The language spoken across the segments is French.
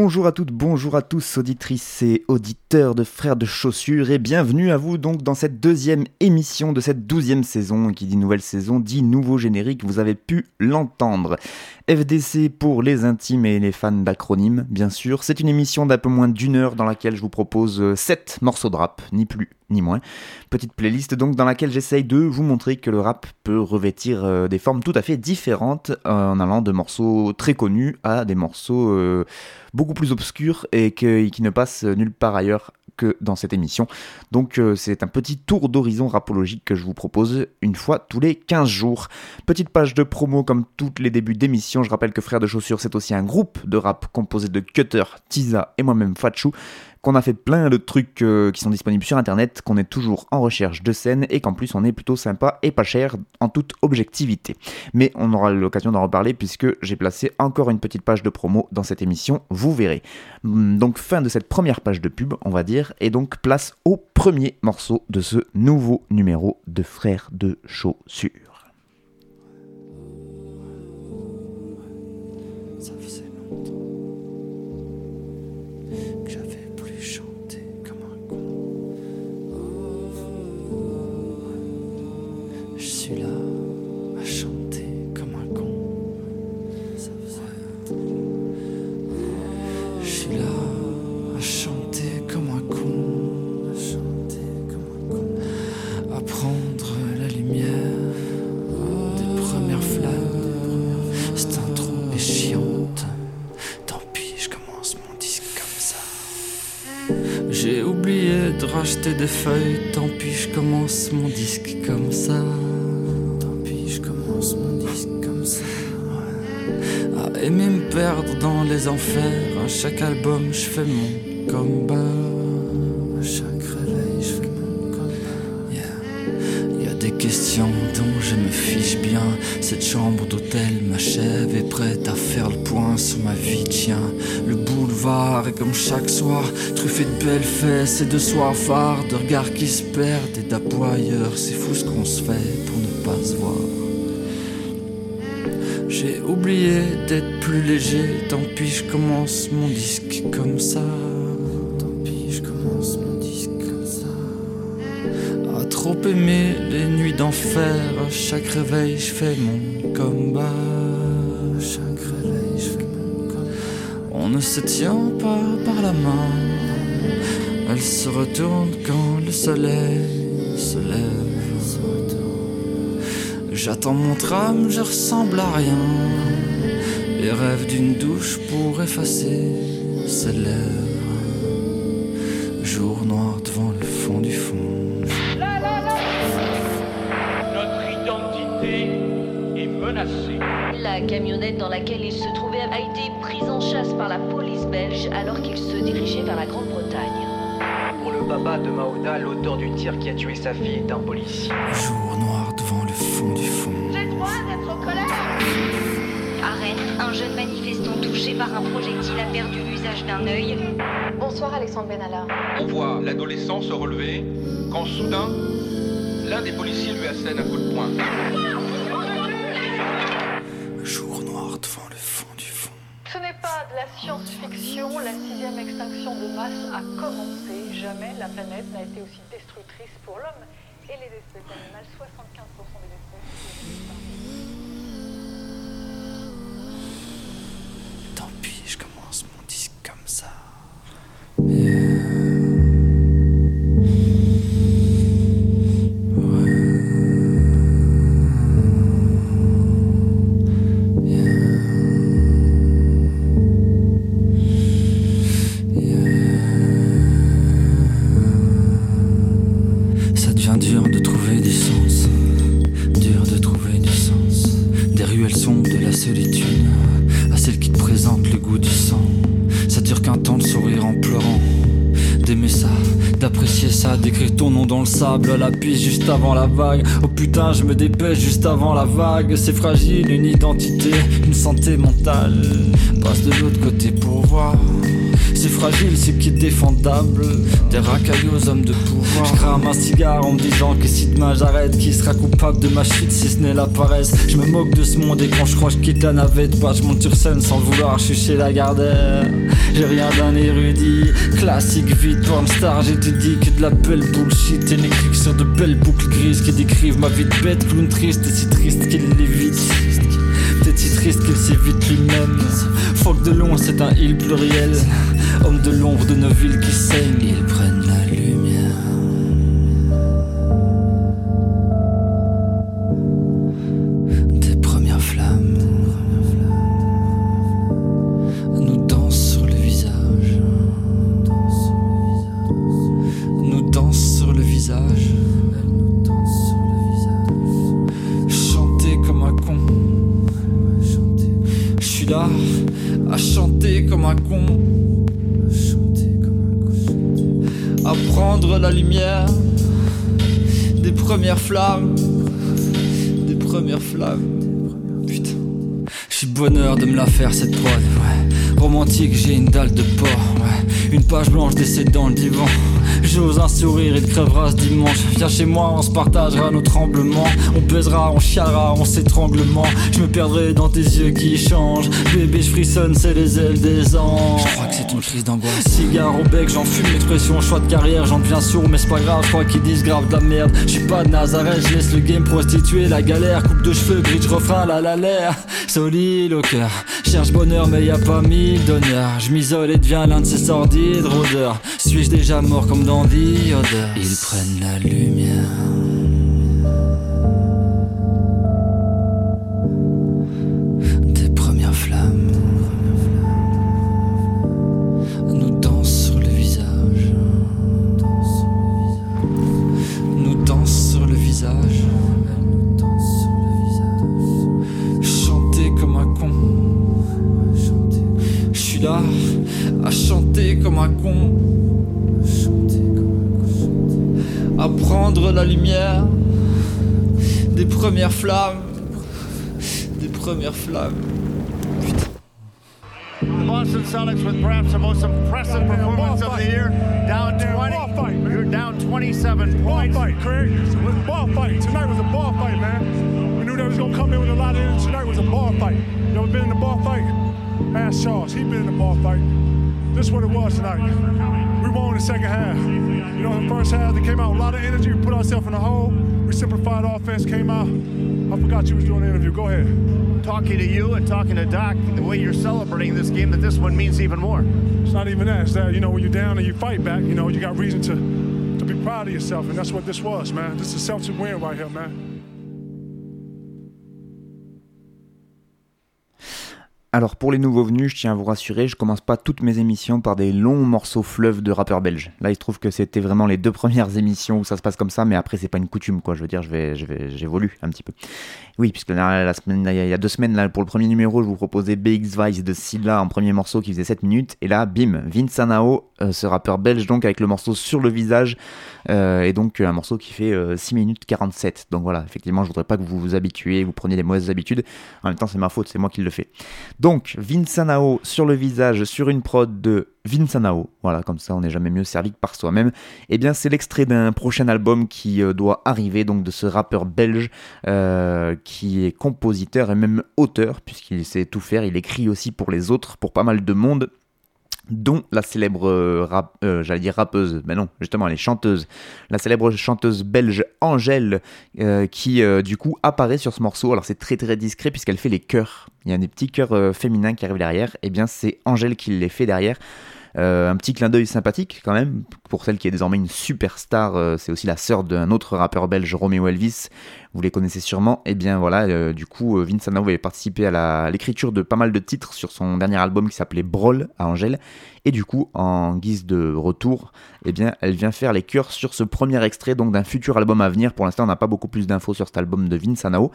Bonjour à toutes, bonjour à tous, auditrices et auditeurs de Frères de Chaussures, et bienvenue à vous donc dans cette deuxième émission de cette douzième saison. Qui dit nouvelle saison dit nouveau générique, vous avez pu l'entendre. FDC pour les intimes et les fans d'acronymes, bien sûr. C'est une émission d'un peu moins d'une heure dans laquelle je vous propose 7 morceaux de rap, ni plus ni moins. Petite playlist donc dans laquelle j'essaye de vous montrer que le rap peut revêtir euh, des formes tout à fait différentes euh, en allant de morceaux très connus à des morceaux euh, beaucoup plus obscurs et qui ne passent nulle part ailleurs que dans cette émission. Donc c'est un petit tour d'horizon rapologique que je vous propose une fois tous les 15 jours. Petite page de promo comme tous les débuts d'émission. Je rappelle que Frères de Chaussures c'est aussi un groupe de rap composé de Cutter, Tiza et moi-même Fatchou qu'on a fait plein de trucs euh, qui sont disponibles sur internet, qu'on est toujours en recherche de scènes et qu'en plus on est plutôt sympa et pas cher en toute objectivité. Mais on aura l'occasion d'en reparler puisque j'ai placé encore une petite page de promo dans cette émission, vous verrez. Hum, Donc fin de cette première page de pub, on va dire, et donc place au premier morceau de ce nouveau numéro de Frères de Chaussures. Et de soifards, de regards qui se perdent et d'aboyeurs. C'est fou ce qu'on se fait pour ne pas se voir. J'ai oublié d'être plus léger, tant pis je commence mon disque comme ça. Tant pis je commence mon disque comme ça. À trop aimer les nuits d'enfer, à chaque réveil je fais mon combat. À chaque réveil je fais mon combat. On ne se tient pas par la main, elle se retourne quand le soleil se lève. J'attends mon tram, je ressemble à rien. Les rêves d'une douche pour effacer ses lèvres. Jour noir devant le fond du fond. Notre identité est menacée. La camionnette dans laquelle il se trouvait a été prise en chasse par la police belge alors qu'il se dirigeait vers la Grande-Bretagne. Le baba de Maouda, l'auteur du tir qui a tué sa fille est un policier. Jour noir devant le fond du fond. À Rennes, un jeune manifestant touché par un projectile a perdu l'usage d'un œil. Bonsoir Alexandre Benalla. On voit l'adolescent se relever quand soudain, l'un des policiers lui assène un coup de poing. Jour noir devant le fond du fond. Ce n'est pas de la science-fiction, la sixième extinction de masse a commencé. Jamais la planète n'a été aussi destructrice pour l'homme et les espèces animales. 75% des espèces. La piste juste avant la vague. Oh putain, je me dépêche juste avant la vague. C'est fragile, une identité, une santé mentale. Passe de l'autre côté pour voir. C'est fragile, c'est qui est défendable. Des racailles aux hommes de pouvoir. Je crame un cigare en me disant que si demain j'arrête, qui sera coupable de ma chute si ce n'est la paresse? Je me moque de ce monde et quand je crois je quitte la navette, pas je monte sur scène sans vouloir, je suis chez la Gardère. J'ai rien d'un érudit, classique vite star, j'ai dit que de la belle bullshit Et n'écrit sur de belles boucles grises qui décrivent ma vie de bête Clown triste et si triste qu'il l'évite si triste qu'il s'évite lui-même. Fuck de long, c'est un il pluriel. Homme de l'ombre de nos villes qui saignent Ils prennent bonheur de me la faire cette prod, ouais. Romantique, j'ai une dalle de porc, ouais. Une page blanche décède dans le divan. J'ose un sourire, il crèvera ce dimanche. Viens chez moi, on se partagera nos tremblements. On pesera, on chialera, on s'étranglement. Je me perdrai dans tes yeux qui changent. Bébé, je frissonne, c'est les ailes des anges. Je crois que c'est une crise d'angoisse. Cigare au bec, j'en fume l'expression choix de carrière. J'en deviens sourd, mais c'est pas grave, je crois qu'ils disent grave de la merde. Je suis pas de Nazareth, je laisse le game prostituer la galère. Coupe de cheveux, bridge, refrain, la la l'air. Solide au cœur. Cherche bonheur, mais y a pas mille d'honneur. Je m'isole et deviens l'un de ces sordides rôdeurs. Suis-je déjà mort comme dans The Other? Ils prennent la lumière. Flammes. Des premières flammes. The Boston Celtics with perhaps the most impressive performance of the year. Down 20. You're down 27 points. Ball fight, Craig. It was a ball fight. Tonight was a ball fight, man. We knew that was gonna come in with a lot of energy. Tonight was a ball fight. You ever been in a ball fight? Ask Charles. He been in a ball fight. This is what it was tonight. We won the second half. You know, in the first half, they came out with a lot of energy. We put ourselves in a hole. We simplified offense, came out. I forgot you was doing an interview. Go ahead. Talking to you and talking to Doc, the way you're celebrating this game, that this one means even more. It's not even that. It's that, you know, when you're down and you fight back, you know, you got reason to, to be proud of yourself. And that's what this was, man. This is a Celtic win right here, man. Alors pour les nouveaux venus, je tiens à vous rassurer, je commence pas toutes mes émissions par des longs morceaux fleuves de rappeurs belges. Là, il se trouve que c'était vraiment les deux premières émissions où ça se passe comme ça, mais après c'est pas une coutume quoi. Je veux dire, je vais, je j'évolue un petit peu. Oui, puisque la, la semaine, il y a deux semaines pour le premier numéro, je vous proposais BX Vice de Silla en premier morceau qui faisait 7 minutes, et là, bim, Vince Anao, euh, ce rappeur belge donc avec le morceau sur le visage, euh, et donc un morceau qui fait euh, 6 minutes 47. Donc voilà, effectivement, je voudrais pas que vous vous habituiez, vous preniez des mauvaises habitudes. En même temps, c'est ma faute, c'est moi qui le fais. Donc, Vinsanao sur le visage, sur une prod de Vinsanao, voilà, comme ça on n'est jamais mieux servi que par soi-même. Et bien, c'est l'extrait d'un prochain album qui euh, doit arriver, donc de ce rappeur belge euh, qui est compositeur et même auteur, puisqu'il sait tout faire. Il écrit aussi pour les autres, pour pas mal de monde dont la célèbre euh, euh, j'allais dire rappeuse, mais non, justement elle est chanteuse, la célèbre chanteuse belge Angèle, euh, qui du coup apparaît sur ce morceau. Alors c'est très très discret puisqu'elle fait les chœurs. Il y a des petits chœurs féminins qui arrivent derrière. Et bien c'est Angèle qui les fait derrière. Euh, un petit clin d'œil sympathique quand même pour celle qui est désormais une superstar. euh, c'est aussi la sœur d'un autre rappeur belge, Romeo Elvis. Vous les connaissez sûrement. Et bien voilà, euh, du coup, Vince Anao avait participé à l'écriture de pas mal de titres sur son dernier album qui s'appelait Brawl à Angèle. Et du coup, en guise de retour, eh bien, elle vient faire les chœurs sur ce premier extrait donc d'un futur album à venir. Pour l'instant, on n'a pas beaucoup plus d'infos sur cet album de Vince Anao.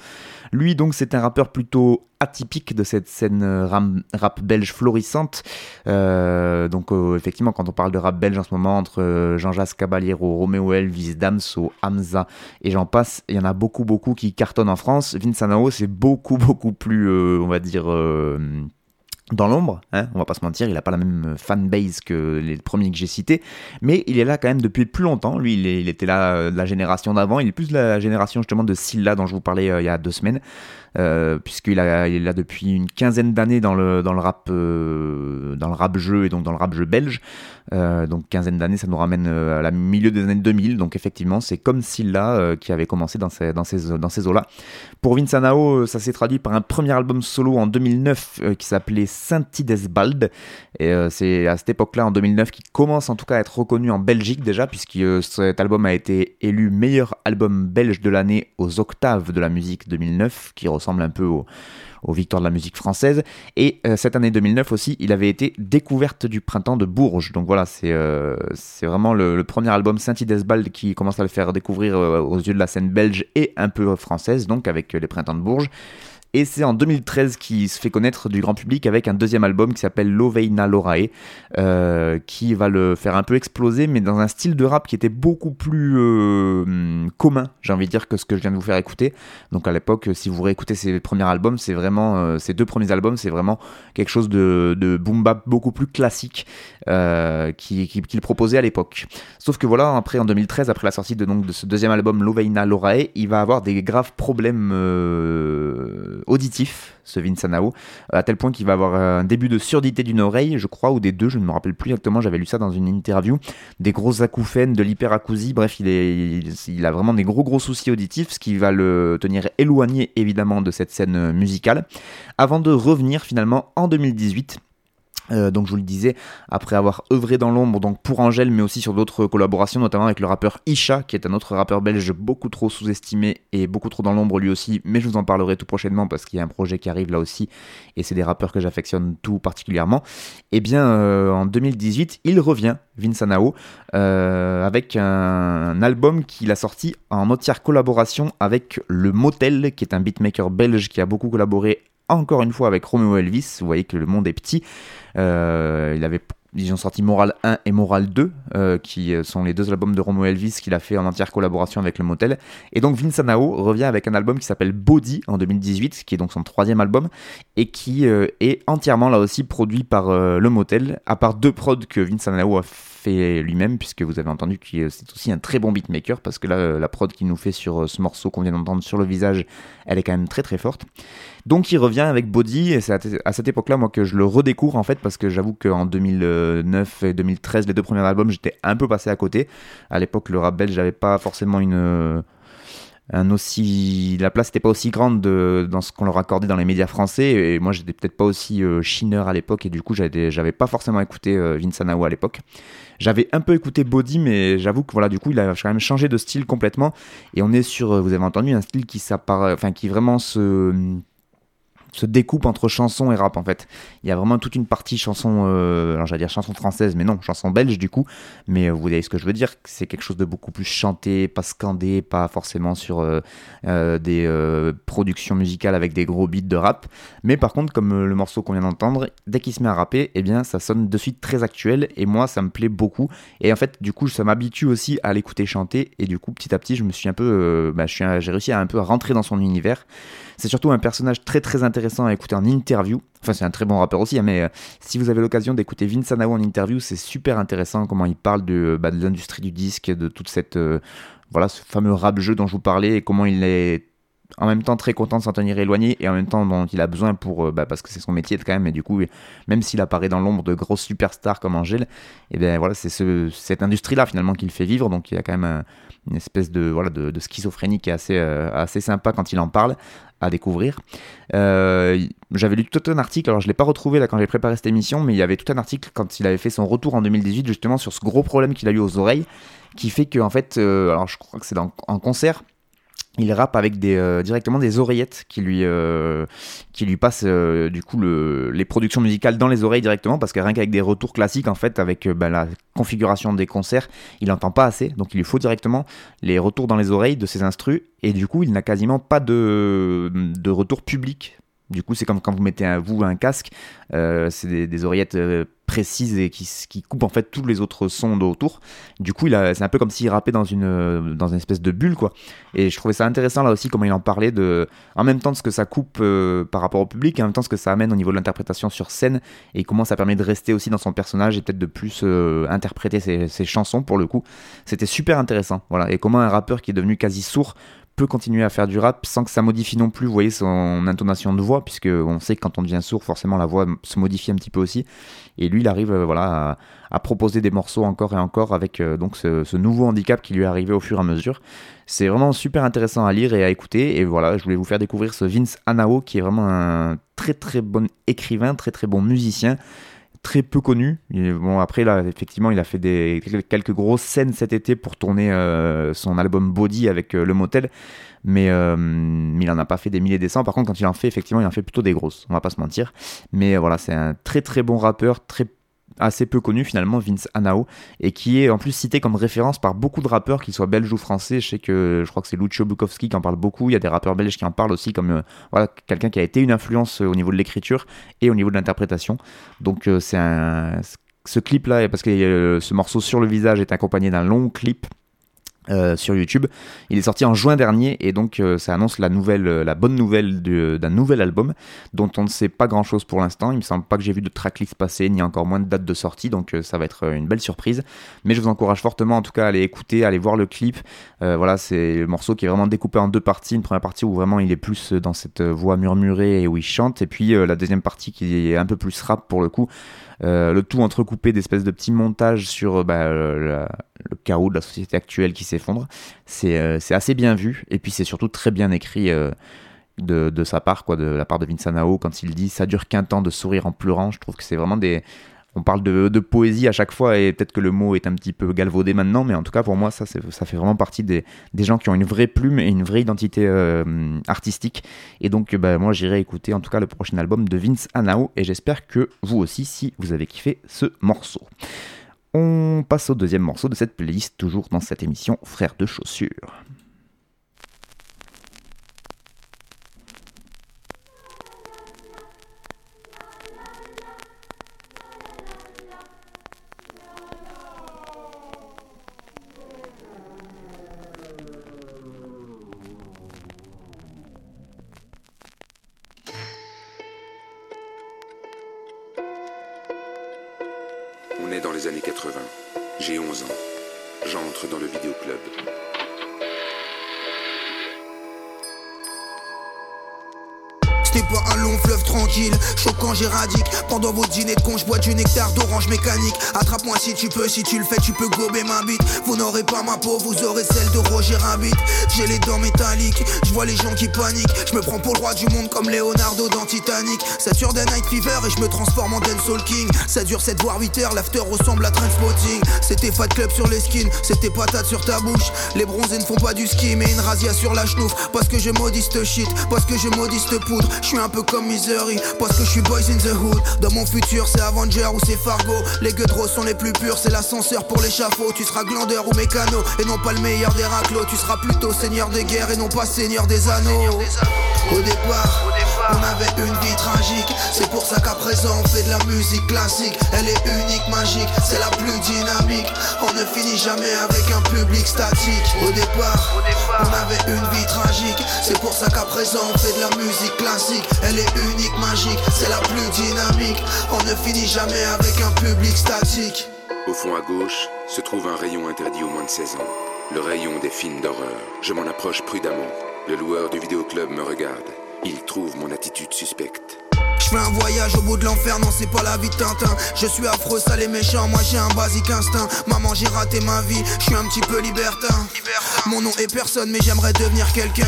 Lui, donc, c'est un rappeur plutôt atypique de cette scène rap, belge florissante. donc effectivement, quand on parle de rap belge en ce moment, entre Jean-Jacques Caballero, Roméo Elvis, Damso, Hamza et j'en passe, il y en a beaucoup, beaucoup qui cartonnent en France. Vince Anao, c'est beaucoup, beaucoup plus, on va dire dans l'ombre, hein, on va pas se mentir, il n'a pas la même fanbase que les premiers que j'ai cités, mais il est là quand même depuis plus longtemps. Lui, il, était là euh, la génération d'avant, il est plus de la génération justement de Silla dont je vous parlais euh, il y a deux semaines. Euh, puisqu'il a, il depuis une quinzaine d'années dans le, dans, le rap, euh, dans le rap jeu et donc dans le rap jeu belge. Euh, donc quinzaine d'années, ça nous ramène à la milieu des années 2000. Donc effectivement, c'est comme Silla qui avait commencé dans ces, dans ces, dans ces eaux-là. Pour Vince Anao, ça s'est traduit par un premier album solo en 2009 qui s'appelait Saint-Idesbald. Et c'est à cette époque-là, en 2009, qu'il commence en tout cas à être reconnu en Belgique déjà, puisque cet album a été élu meilleur album belge de l'année aux octaves de la musique 2009, qui ressemble un peu aux, victoires de la musique française. Et euh, cette année 2009 aussi, il avait été découverte du printemps de Bourges. Donc voilà, c'est euh, vraiment le, premier album Saint-Idesbald qui commence à le faire découvrir euh, aux yeux de la scène belge et un peu française, donc avec les printemps de Bourges. Et c'est en 2013 qu'il se fait connaître du grand public avec un deuxième album qui s'appelle Loveina Lorae, euh, qui va le faire un peu exploser, mais dans un style de rap qui était beaucoup plus euh, commun, j'ai envie de dire, que ce que je viens de vous faire écouter. Donc à l'époque, si vous réécoutez ses premiers albums, c'est vraiment, euh, ces deux premiers albums, c'est vraiment quelque chose de, boom bap beaucoup plus classique qu'il qui, proposait à l'époque. Sauf que voilà, après en 2013, après la sortie de, donc, de ce deuxième album Loveina Lorae, il va avoir des graves problèmes auditif, ce Vince Anao, à tel point qu'il va avoir un début de surdité d'une oreille, je crois, ou des deux, je ne me rappelle plus exactement, j'avais lu ça dans une interview, des grosses acouphènes, de l'hyperacousie, bref, il, est, il, a vraiment des gros gros soucis auditifs, ce qui va le tenir éloigné évidemment de cette scène musicale, avant de revenir finalement en 2018 euh, donc je vous le disais, après avoir œuvré dans l'ombre donc pour Angèle, mais aussi sur d'autres collaborations, notamment avec le rappeur Isha, qui est un autre rappeur belge beaucoup trop sous-estimé et beaucoup trop dans l'ombre lui aussi, mais je vous en parlerai tout prochainement parce qu'il y a un projet qui arrive là aussi, et c'est des rappeurs que j'affectionne tout particulièrement. Et eh bien euh, en 2018, il revient, Vince Anao, euh, avec un, album qu'il a sorti en entière collaboration avec Le Motel, qui est un beatmaker belge qui a beaucoup collaboré encore une fois avec Romeo Elvis. Vous voyez que le monde est petit. Euh, il avait ils ont sorti Moral 1 et Moral 2, euh, qui sont les deux albums de Romeo Elvis qu'il a fait en entière collaboration avec le Motel. Et donc Vince Anao revient avec un album qui s'appelle Body en 2018, qui est donc son troisième album, et qui euh, est entièrement là aussi produit par le Motel, à part deux prods que Vince Anao a fait lui-même, puisque vous avez entendu que c'est aussi un très bon beatmaker, parce que là, la prod qu'il nous fait sur ce morceau qu'on vient d'entendre sur le visage, elle est quand même très très forte. Donc il revient avec Body, et c'est à, cette époque-là, moi, que je le redécouvre, en fait, parce que j'avoue qu'en 2009 et 2013, les deux premiers albums, j'étais un peu passé à côté. À l'époque, le rap belge, j'avais pas forcément une... Un aussi la place n'était pas aussi grande dans ce qu'on leur accordait dans les médias français. Et moi j'étais peut-être pas aussi euh, chineur à l'époque. Et du coup j'avais pas forcément écouté euh, Vince Anao à l'époque. J'avais un peu écouté Body mais j'avoue que voilà du coup il a quand même changé de style complètement. Et on est sur euh, vous avez entendu un style qui s'apparaît enfin qui vraiment se se découpe entre chanson et rap en fait. Il y a vraiment toute une partie chanson, euh, alors j'allais dire chanson française, mais non, chanson belge du coup. Mais euh, vous voyez ce que je veux dire, c'est quelque chose de beaucoup plus chanté, pas scandé, pas forcément sur euh, des productions musicales avec des gros beats de rap. Mais par contre, comme le morceau qu'on vient d'entendre, dès qu'il se met à rapper, eh bien ça sonne de suite très actuel et moi ça me plaît beaucoup. Et en fait, du coup, ça m'habitue aussi à l'écouter chanter et du coup, petit à petit, je me suis un peu, bah, j'ai réussi à un peu rentrer dans son univers. C'est surtout un personnage très très intéressant à écouter en interview. Enfin, c'est un très bon rappeur aussi, hein, mais euh, si vous avez l'occasion d'écouter Vince Anao en interview, c'est super intéressant comment il parle de, bah, l'industrie du disque, de toute cette. Euh, voilà, ce fameux rap jeu dont je vous parlais et comment il est en même temps très content de s'en tenir éloigné et en même temps dont il a besoin pour euh, bah, parce que c'est son métier quand même et du coup même s'il apparaît dans l'ombre de grosses superstars comme Angèle et eh bien voilà c'est ce, cette industrie là finalement qu'il fait vivre donc il y a quand même une espèce de voilà de, schizophrénie qui est assez assez sympa quand il en parle à découvrir. Euh, j'avais lu tout un article, alors je ne l'ai pas retrouvé là quand j'ai préparé cette émission, mais il y avait tout un article quand il avait fait son retour en 2018 justement sur ce gros problème qu'il a eu aux oreilles, qui fait que en fait, euh, alors je crois que c'est en concert, il rappe avec des, euh, directement des oreillettes qui lui, euh, passent euh, du coup le, les productions musicales dans les oreilles directement parce que rien qu'avec des retours classiques en fait avec bah, la configuration des concerts il n'entend pas assez. Donc il lui faut directement les retours dans les oreilles de ses instrus. Et du coup il n'a quasiment pas de retour public Du coup, c'est comme quand vous mettez un, vous un casque, euh, c'est des, oreillettes euh, précises et qui, qui, coupent en fait tous les autres sons autour. Du coup, c'est un peu comme s'il rappait dans une, euh, dans une espèce de bulle, quoi. Et je trouvais ça intéressant là aussi, comment il en parlait de, en même temps de ce que ça coupe par rapport au public, et en même temps ce que ça amène au niveau de l'interprétation sur scène, et comment ça permet de rester aussi dans son personnage et peut-être de plus interpréter ses, ses chansons pour le coup. C'était super intéressant, voilà. Et comment un rappeur qui est devenu quasi sourd peut continuer à faire du rap sans que ça modifie non plus, voyez, son intonation de voix, puisque on sait que quand on devient sourd, forcément la voix se modifie un petit peu aussi. Et lui, il arrive, euh, voilà, à, proposer des morceaux encore et encore avec euh, donc ce, ce, nouveau handicap qui lui est arrivé au fur et à mesure. C'est vraiment super intéressant à lire et à écouter. Et voilà, je voulais vous faire découvrir ce Vince Anao, qui est vraiment un très très bon écrivain, très très bon musicien très peu connu. Bon, après, là, effectivement, il a fait des, quelques grosses scènes cet été pour tourner euh, son album Body avec euh, Le Motel, mais, euh, il en a pas fait des milliers des cents. Par contre, quand il en fait, effectivement, il en fait plutôt des grosses, on va pas se mentir. Mais voilà, c'est un très très bon rappeur, très assez peu connu finalement, Vince Anao, et qui est en plus cité comme référence par beaucoup de rappeurs, qu'ils soient belges ou français. Je sais que je crois que c'est Lucio Bukowski qui en parle beaucoup. Il y a des rappeurs belges qui en parlent aussi, comme euh, voilà, quelqu'un qui a été une influence euh, au niveau de l'écriture et au niveau de l'interprétation. Donc euh, c'est un ce clip là, parce que ce morceau sur le visage est accompagné d'un long clip euh, sur YouTube. Il est sorti en juin dernier et donc euh, ça annonce la nouvelle, euh, la bonne nouvelle d'un nouvel album dont on ne sait pas grand chose pour l'instant. Il me semble pas que j'ai vu de tracklist passer ni encore moins de date de sortie donc ça va être une belle surprise. Mais je vous encourage fortement en tout cas à aller écouter, à aller voir le clip. voilà, c'est le morceau qui est vraiment découpé en deux parties. Une première partie où vraiment il est plus dans cette voix murmurée et où il chante et puis la deuxième partie qui est un peu plus rap pour le coup. Euh, le tout entrecoupé d'espèces de petits montages sur bah, le, le, chaos de la société actuelle qui s'effondre. C'est euh, assez bien vu, et puis c'est surtout très bien écrit euh, de, de, sa part, quoi, de la part de Vincent Nao, quand il dit ça dure qu'un temps de sourire en pleurant. Je trouve que c'est vraiment des, on parle de, poésie à chaque fois et peut-être que le mot est un petit peu galvaudé maintenant, mais en tout cas pour moi ça, fait vraiment partie des, gens qui ont une vraie plume et une vraie identité euh, artistique. Et donc bah, moi j'irai écouter en tout cas le prochain album de Vince Anao et j'espère que vous aussi si vous avez kiffé ce morceau. On passe au deuxième morceau de cette playlist, toujours dans cette émission Frères de chaussures. Tranquille, choquant j'éradique. Pendant vos dîners de con, je bois du nectar d'orange mécanique. Attrape-moi si tu peux, si tu le fais, tu peux gober ma bite. Vous n'aurez pas ma peau, vous aurez celle de Roger Rabbit. J'ai les dents métalliques, je vois les gens qui paniquent. Je me prends pour le roi du monde comme Leonardo dans Titanic. Des night fever et je me transforme en Soul King Ça dure 7 voire 8 heures, l'after ressemble à Trainspotting C'était Fat Club sur les skins, c'était patate sur ta bouche. Les bronzés ne font pas du ski mais une razzia sur la chenouf Parce que je maudis ce shit, parce que je maudis ce poudre. Je suis un peu comme Parce que je suis boys in the hood. Dans mon futur c'est Avenger ou c'est Fargo. Les gueudros sont les plus purs C'est l'ascenseur pour l'échafaud. Tu seras glandeur ou mécano Et non pas le meilleur des raclos. Tu seras plutôt seigneur des guerres Et non pas seigneur des anneaux. Au départ on avait une vie tragique. C'est pour ça qu'à présent on fait de la musique classique. Elle est unique, magique, c'est la plus dynamique. On ne finit jamais avec un public statique. Au départ, on avait une vie tragique. C'est pour ça qu'à présent on fait de la musique classique. Elle est unique, magique, c'est la plus dynamique. On ne finit jamais avec un public statique. Au fond à gauche se trouve un rayon interdit aux moins de 16 ans. Le rayon des films d'horreur. Je m'en approche prudemment. Le loueur du vidéoclub me regarde il trouve mon attitude suspecte. Un voyage au bout de l'enfer, non c'est pas la vie de Tintin. Je suis affreux, sale et méchant, moi j'ai un basique instinct. Maman j'ai raté ma vie, je suis un petit peu libertin. Mon nom est personne mais j'aimerais devenir quelqu'un.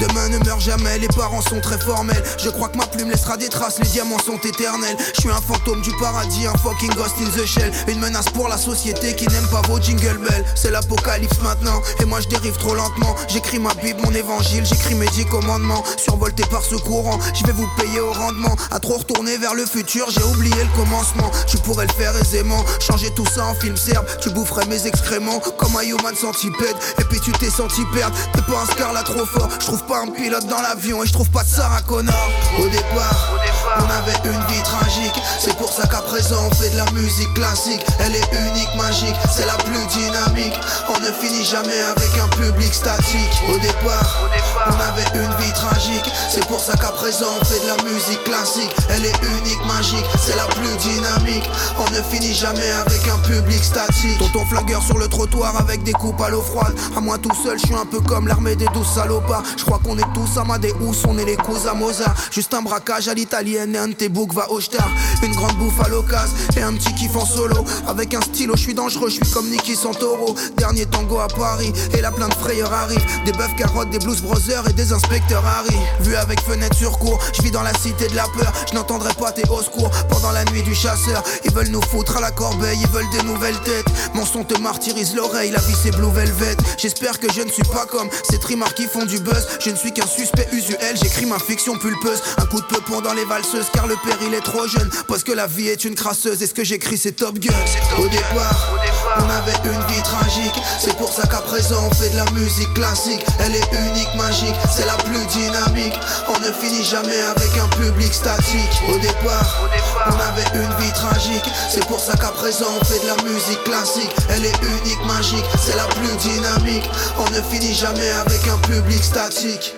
Demain ne meurt jamais, les parents sont très formels. Je crois que ma plume laissera des traces, les diamants sont éternels. Je suis un fantôme du paradis, un fucking ghost in the shell. Une menace pour la société qui n'aime pas vos jingle bells. C'est l'apocalypse maintenant, et moi je dérive trop lentement. J'écris ma bible, mon évangile, j'écris mes dix commandements. Survolté par ce courant, je vais vous payer au rendement trop retourné vers le futur, j'ai oublié le commencement. Tu pourrais le faire aisément, changer tout ça en film serbe. Tu boufferais mes excréments comme un human centipède. Et puis tu t'es senti perdre, t'es pas un scar là trop fort. Je trouve pas un pilote dans l'avion et je trouve pas de Sarah Connor. Au départ, on avait une vie tragique. C'est pour ça qu'à présent on fait de la musique classique. Elle est unique, magique, c'est la plus dynamique. On ne finit jamais avec un public statique. Au départ, on avait une vie tragique. C'est pour ça qu'à présent on fait de la musique classique. Elle est unique, magique, c'est la plus dynamique. On ne finit jamais avec un public statique. Tonton flagueur sur le trottoir avec des coupes à l'eau froide. À moi tout seul, je suis un peu comme l'armée des douze salopards. Je crois qu'on est tous Amadeus, on est les cousins Mozart? Juste un braquage à l'italienne et un de tes boucs va au star. Une grande bouffe à l'occasion et un petit kiff en solo. Avec un stylo, je suis dangereux, je suis comme Nicky Santoro. Dernier tango à Paris et la plein de frayeurs arrive. Des bœufs carottes, des blues brothers et des inspecteurs Harry. Vu avec fenêtre sur cours, je vis dans la cité de la peur. Je n'entendrai pas tes hauts secours pendant la nuit du chasseur. Ils veulent nous foutre à la corbeille, ils veulent des nouvelles têtes. Mon son te martyrise l'oreille, la vie c'est blue velvet. J'espère que je ne suis pas comme ces trimards qui font du buzz. Je ne suis qu'un suspect usuel, j'écris ma fiction pulpeuse. Un coup de peupon dans les valseuses car le péril est trop jeune. Parce que la vie est une crasseuse et ce que j'écris c'est Top Gun. Au départ, on avait une vie tragique. C'est pour ça qu'à présent on fait de la musique classique. Elle est unique, magique, c'est la plus dynamique. On ne finit jamais avec un public statique. Au départ, on avait une vie tragique. C'est pour ça qu'à présent on fait de la musique classique. Elle est unique, magique, c'est la plus dynamique. On ne finit jamais avec un public statique.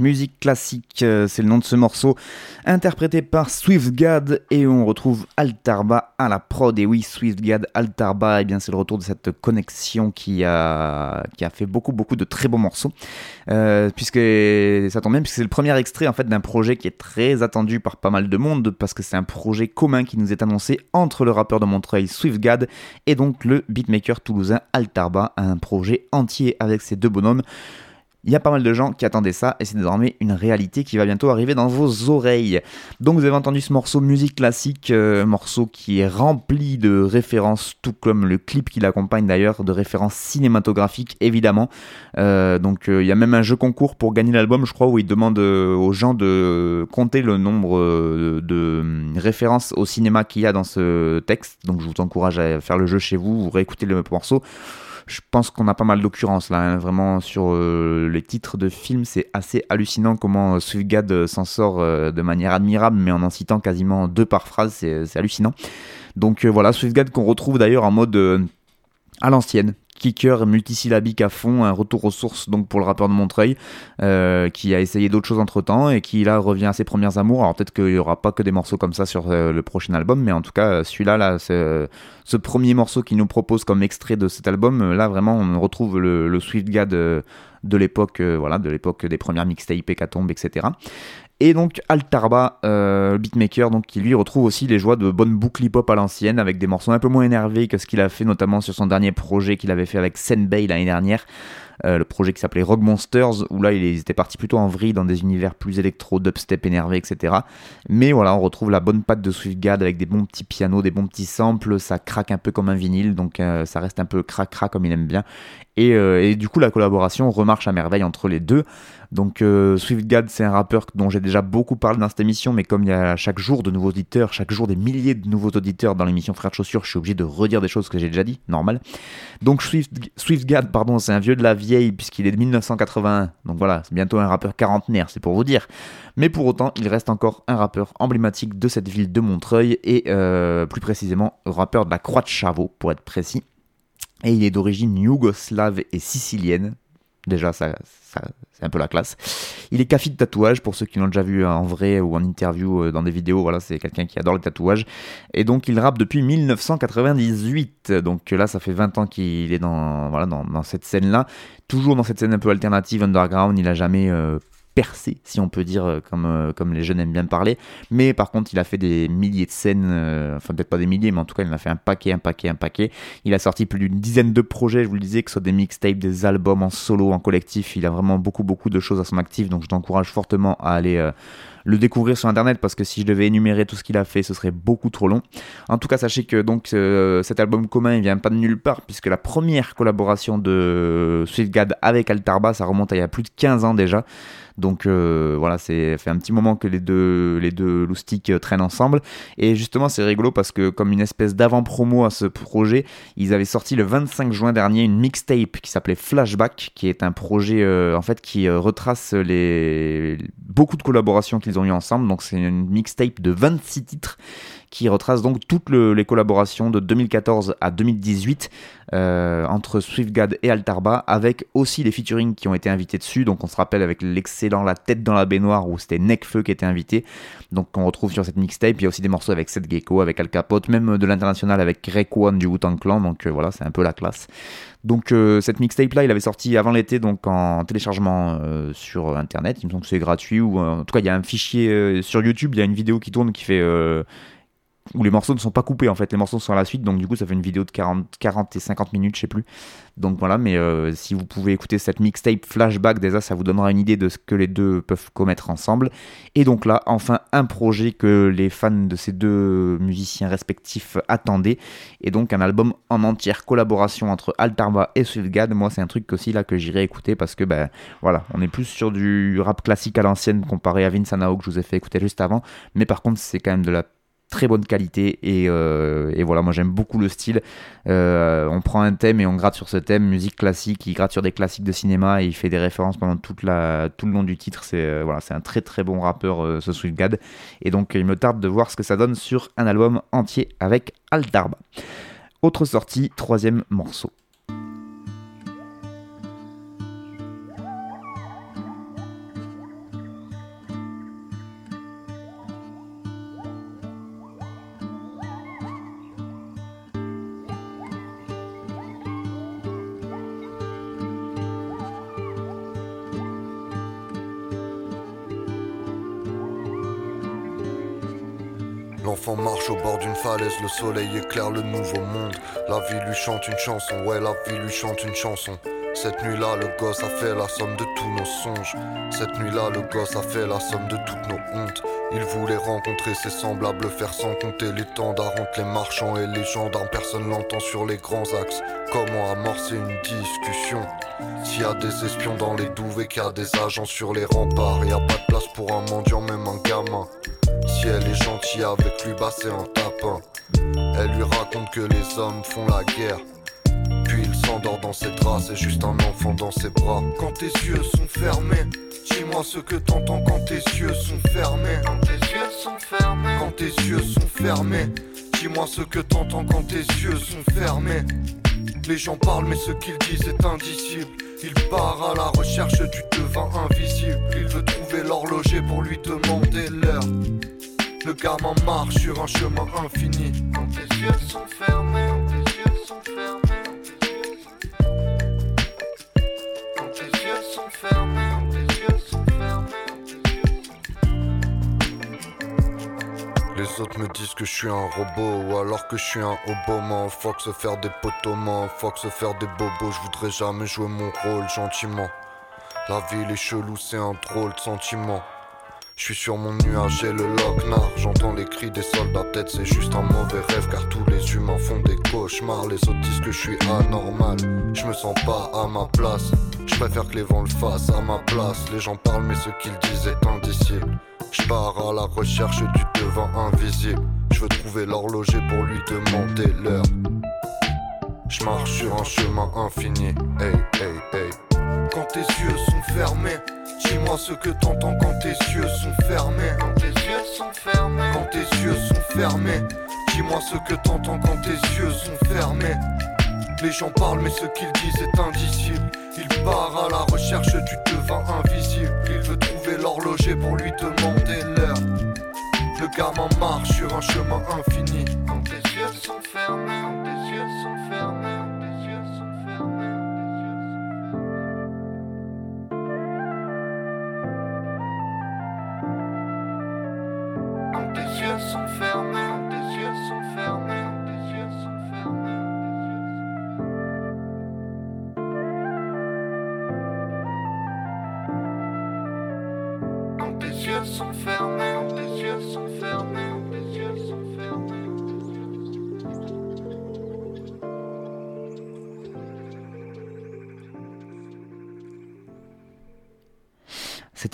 Musique classique, euh, c'est le nom de ce morceau, interprété par SwiftGad et on retrouve Altarba à la prod. Et oui, SwiftGad, Altarba, et eh bien c'est le retour de cette connexion qui a, fait beaucoup beaucoup de très beaux morceaux. Euh, puisque ça tombe bien, puisque c'est le premier extrait en fait d'un projet qui est très attendu par pas mal de monde, parce que c'est un projet commun qui nous est annoncé entre le rappeur de Montreuil SwiftGad et donc le beatmaker toulousain Altarba, un projet entier avec ces deux bonhommes. Il y a pas mal de gens qui attendaient ça et c'est désormais une réalité qui va bientôt arriver dans vos oreilles. Donc vous avez entendu ce morceau musique classique, euh, morceau qui est rempli de références, tout comme le clip qui l'accompagne d'ailleurs, de références cinématographiques évidemment. Euh, donc euh, il y a même un jeu concours pour gagner l'album, je crois, où il demande aux gens de compter le nombre de références au cinéma qu'il y a dans ce texte. Donc je vous encourage à faire le jeu chez vous, vous réécoutez le morceau je pense qu'on a pas mal d'occurrences là, hein. vraiment sur euh, les titres de films, c'est assez hallucinant comment euh, Swiftgad euh, s'en sort de manière admirable, mais en en citant quasiment deux par phrase, c'est hallucinant. Donc voilà, Swiftgad qu'on retrouve d'ailleurs en mode à l'ancienne, kicker multisyllabique à fond, un retour aux sources donc pour le rappeur de Montreuil, euh, qui a essayé d'autres choses entre temps et qui là revient à ses premières amours. Alors peut-être qu'il y aura pas que des morceaux comme ça sur euh, le prochain album, mais en tout cas celui-là, là, ce premier morceau qu'il nous propose comme extrait de cet album, là vraiment on retrouve le, le Swift Gad de, l'époque, euh, voilà, de l'époque des premières mixtapes, Hécatombe, etc. Et donc Altarba, euh, beatmaker, donc qui lui retrouve aussi les joies de bonne boucle hip-hop à l'ancienne, avec des morceaux un peu moins énervés que ce qu'il a fait notamment sur son dernier projet qu'il avait fait avec Senbei l'année dernière. Euh, le projet qui s'appelait Rock Monsters, où là ils étaient partis plutôt en vrille dans des univers plus électro, dubstep énervé, etc. Mais voilà, on retrouve la bonne patte de SwiftGad avec des bons petits pianos, des bons petits samples, ça craque un peu comme un vinyle, donc euh, ça reste un peu crac-crac comme il aime bien. Et, euh, et, du coup, la collaboration remarche à merveille entre les deux. Donc, euh, SwiftGad, c'est un rappeur dont j'ai déjà beaucoup parlé dans cette émission, mais comme il y a chaque jour de nouveaux auditeurs, chaque jour des milliers de nouveaux auditeurs dans l'émission Frères de Chaussures, je suis obligé de redire des choses que j'ai déjà dit, normal. Donc, Swift, SwiftGad, pardon, c'est un vieux de la vieille, puisqu'il est de 1981. Donc voilà, c'est bientôt un rappeur quarantenaire, c'est pour vous dire. Mais pour autant, il reste encore un rappeur emblématique de cette ville de Montreuil, et euh, plus précisément, rappeur de la Croix de Chavaux, pour être précis et il est d'origine yougoslave et sicilienne. Déjà, ça, c'est un peu la classe. Il est café de tatouage, pour ceux qui l'ont déjà vu en vrai ou en interview euh, dans des vidéos. Voilà, c'est quelqu'un qui adore les tatouages. Et donc, il rappe depuis 1998. Donc là, ça fait 20 ans qu'il est dans, voilà, dans, cette scène-là. Toujours dans cette scène un peu alternative, underground. Il a jamais euh, percé, si on peut dire, euh, comme, euh, comme les jeunes aiment bien parler. Mais par contre, il a fait des milliers de scènes, euh, enfin peut-être pas des milliers, mais en tout cas, il en a fait un paquet, un paquet, un paquet. Il a sorti plus d'une dizaine de projets, je vous le disais, que ce soit des mixtapes, des albums en solo, en collectif. Il a vraiment beaucoup, beaucoup de choses à son actif, donc je t'encourage fortement à aller le découvrir sur internet parce que si je devais énumérer tout ce qu'il a fait, ce serait beaucoup trop long. En tout cas, sachez que donc cet album commun, il vient pas de nulle part puisque la première collaboration de Swiftgad avec Altarba, ça remonte à il y a plus de 15 ans déjà. Donc euh, voilà, c'est fait un petit moment que les deux, les deux loustiques euh, traînent ensemble. Et justement, c'est rigolo parce que comme une espèce d'avant-promo à ce projet, ils avaient sorti le 25 juin dernier une mixtape qui s'appelait Flashback, qui est un projet euh, en fait qui retrace les beaucoup de collaborations qu'ils ont eu ensemble. Donc c'est une mixtape de 26 titres qui retrace donc toutes les collaborations de 2014 à 2018 euh, entre SwiftGad et Altarba, avec aussi les featuring qui ont été invités dessus. Donc on se rappelle avec l'excellent La tête dans la baignoire où c'était Necfeu qui était invité. Donc on retrouve sur cette mixtape. Il y a aussi des morceaux avec Seth Gecko, avec Al Capote, même de l'international avec Greg One du Wu-Tang Clan. Donc euh, voilà, c'est un peu la classe. Donc euh, cette mixtape là, il avait sorti avant l'été donc en téléchargement sur internet. Il me semble que c'est gratuit ou en tout cas il y a un fichier sur YouTube, il y a une vidéo qui tourne qui fait où les morceaux ne sont pas coupés en fait, les morceaux sont à la suite, donc du coup ça fait une vidéo de 40, 40 et 50 minutes, je sais plus. Donc voilà, mais euh, si vous pouvez écouter cette mixtape flashback, déjà ça vous donnera une idée de ce que les deux peuvent commettre ensemble. Et donc là, enfin un projet que les fans de ces deux musiciens respectifs attendaient, et donc un album en entière collaboration entre Altarba et Swiftgad. Moi c'est un truc aussi là que j'irai écouter parce que ben voilà, on est plus sur du rap classique à l'ancienne comparé à Vince Anao que je vous ai fait écouter juste avant, mais par contre c'est quand même de la très bonne qualité euh, et, voilà moi j'aime beaucoup le style. Euh, on prend un thème et on gratte sur ce thème. Musique classique il gratte sur des classiques de cinéma et il fait des références pendant tout le long du titre. C'est euh, voilà c'est un très très bon rappeur ce Sweet Gad. Et donc il me tarde de voir ce que ça donne sur un album entier avec Altarba autre sortie troisième morceau le soleil éclaire le nouveau monde. La vie lui chante une chanson, ouais, la vie lui chante une chanson. Cette nuit-là, le gosse a fait la somme de tous nos songes. Cette nuit-là, le gosse a fait la somme de toutes nos hontes. Il voulait rencontrer ses semblables, faire sans compter les tendards entre les marchands et les gendarmes. Personne l'entend sur les grands axes. Comment amorcer une discussion? S'il y a des espions dans les douves et qu'il y a des agents sur les remparts, y a pas de place pour un mendiant, même un gamin. Si elle est gentille avec lui, bah c'est un Elle lui raconte que les hommes font la guerre. Puis il s'endort dans ses draps, c'est juste un enfant dans ses bras. Quand tes yeux sont fermés, dis-moi ce que t'entends quand tes yeux sont fermés. Quand tes yeux sont fermés, quand tes yeux sont fermés. Dis-moi ce que t'entends quand tes yeux sont fermés. Les gens parlent, mais ce qu'ils disent est indicible. Il part à la recherche du devin invisible. Il veut trouver l'horloger pour lui demander l'heure. Le gamin marche sur un chemin infini. Quand tes yeux sont fermés, yeux sont fermés. Les autres me disent que je suis un robot ou alors que je suis un hobo, mais faut se faire des potos, faut se faire des bobos. Je voudrais jamais jouer mon rôle gentiment. La ville est chelou, c'est un drôle de sentiment. Je suis sur mon nuage et le locknar. J'entends les cris des soldats, peut-être c'est juste un mauvais rêve car tous les humains font des cauchemars. Les autres disent que je suis anormal. Je me sens pas à ma place. Je préfère que les vents le fassent à ma place. Les gens parlent, mais ce qu'ils disent est indicible. Je pars à la recherche du devant invisible. Je veux trouver l'horloger pour lui demander l'heure. Je marche sur un chemin infini. Hey, hey, hey. Quand tes yeux sont fermés. Dis-moi ce que t'entends quand tes yeux sont fermés. Quand tes yeux sont fermés. Quand tes yeux sont fermés. Dis-moi ce que t'entends quand tes yeux sont fermés. Les gens parlent, mais ce qu'ils disent est indicible. Il part à la recherche du devin invisible. Il veut trouver l'horloger pour lui demander l'heure. Le gamin marche sur un chemin infini. Quand tes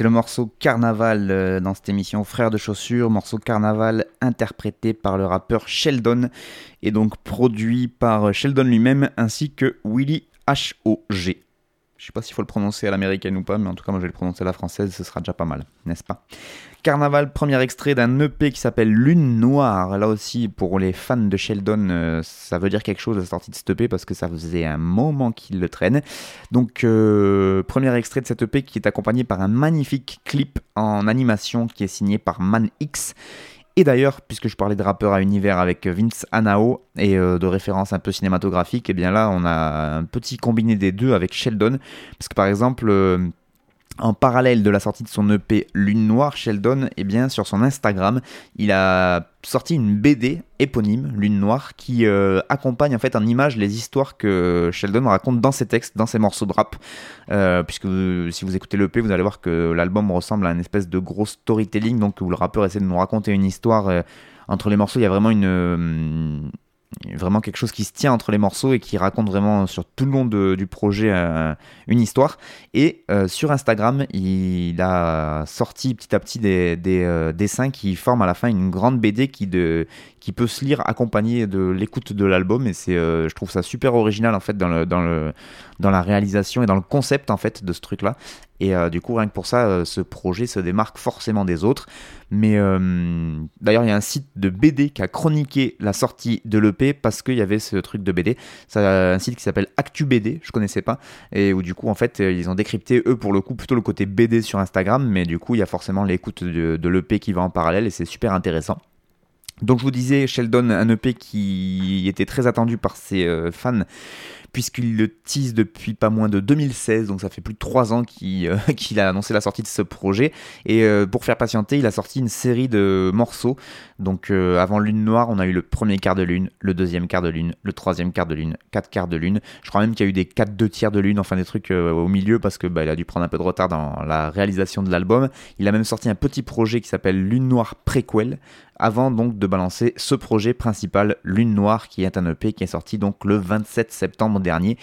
C'était le morceau Carnaval euh, dans cette émission Frères de chaussures, morceau Carnaval interprété par le rappeur Sheldon et donc produit par Sheldon lui-même ainsi que Willy H.O.G. Je sais pas s'il faut le prononcer à l'américaine ou pas, mais en tout cas, moi je vais le prononcer à la française, ce sera déjà pas mal, n'est-ce pas? Carnaval, premier extrait d'un EP qui s'appelle Lune Noire. Là aussi, pour les fans de Sheldon, euh, ça veut dire quelque chose la sortie de cet EP parce que ça faisait un moment qu'il le traîne. Donc, euh, premier extrait de cet EP qui est accompagné par un magnifique clip en animation qui est signé par Man X. Et d'ailleurs, puisque je parlais de rappeurs à univers avec Vince Anao et euh, de références un peu cinématographiques, et eh bien là, on a un petit combiné des deux avec Sheldon. Parce que par exemple, en parallèle de la sortie de son EP Lune Noire, Sheldon, eh bien, sur son Instagram, il a sorti une BD éponyme, Lune Noire, qui euh, accompagne en fait en image les histoires que Sheldon raconte dans ses textes, dans ses morceaux de rap. Euh, puisque si vous écoutez l'EP, vous allez voir que l'album ressemble à une espèce de gros storytelling, donc où le rappeur essaie de nous raconter une histoire. Euh, entre les morceaux, il y a vraiment une vraiment quelque chose qui se tient entre les morceaux et qui raconte vraiment sur tout le long du projet euh, une histoire. Et euh, sur Instagram, il a sorti petit à petit des, euh, dessins qui forment à la fin une grande BD qui, de, qui peut se lire accompagné de l'écoute de l'album. Et c'est, je trouve ça super original en fait dans, le, dans, le, dans la réalisation et dans le concept en fait de ce truc-là. Et du coup, rien que pour ça, ce projet se démarque forcément des autres. Mais d'ailleurs, il y a un site de BD qui a chroniqué la sortie de l'EP parce qu'il y avait ce truc de BD. C'est un site qui s'appelle ActuBD, je connaissais pas, et où du coup en fait ils ont décrypté eux pour le coup plutôt le côté BD sur Instagram, mais du coup il y a forcément l'écoute de, de l'EP qui va en parallèle et c'est super intéressant. Donc je vous disais, Sheldon, un EP qui était très attendu par ses euh, fans, puisqu'il le tease depuis pas moins de 2016, donc ça fait plus de 3 ans euh, qu'il a annoncé la sortie de ce projet. Et euh, pour faire patienter, il a sorti une série de morceaux. Donc avant Lune Noire, on a eu le premier quart de lune, le deuxième quart de lune, le troisième quart de lune, quatre quarts de lune. Je crois même qu'il y a eu des 4 deux tiers de lune, enfin des trucs au milieu, parce que bah, il a dû prendre un peu de retard dans la réalisation de l'album. Il a même sorti un petit projet qui s'appelle Lune Noire Préquel, avant donc de balancer ce projet principal Lune Noire qui est un EP qui est sorti donc le 27 septembre dernier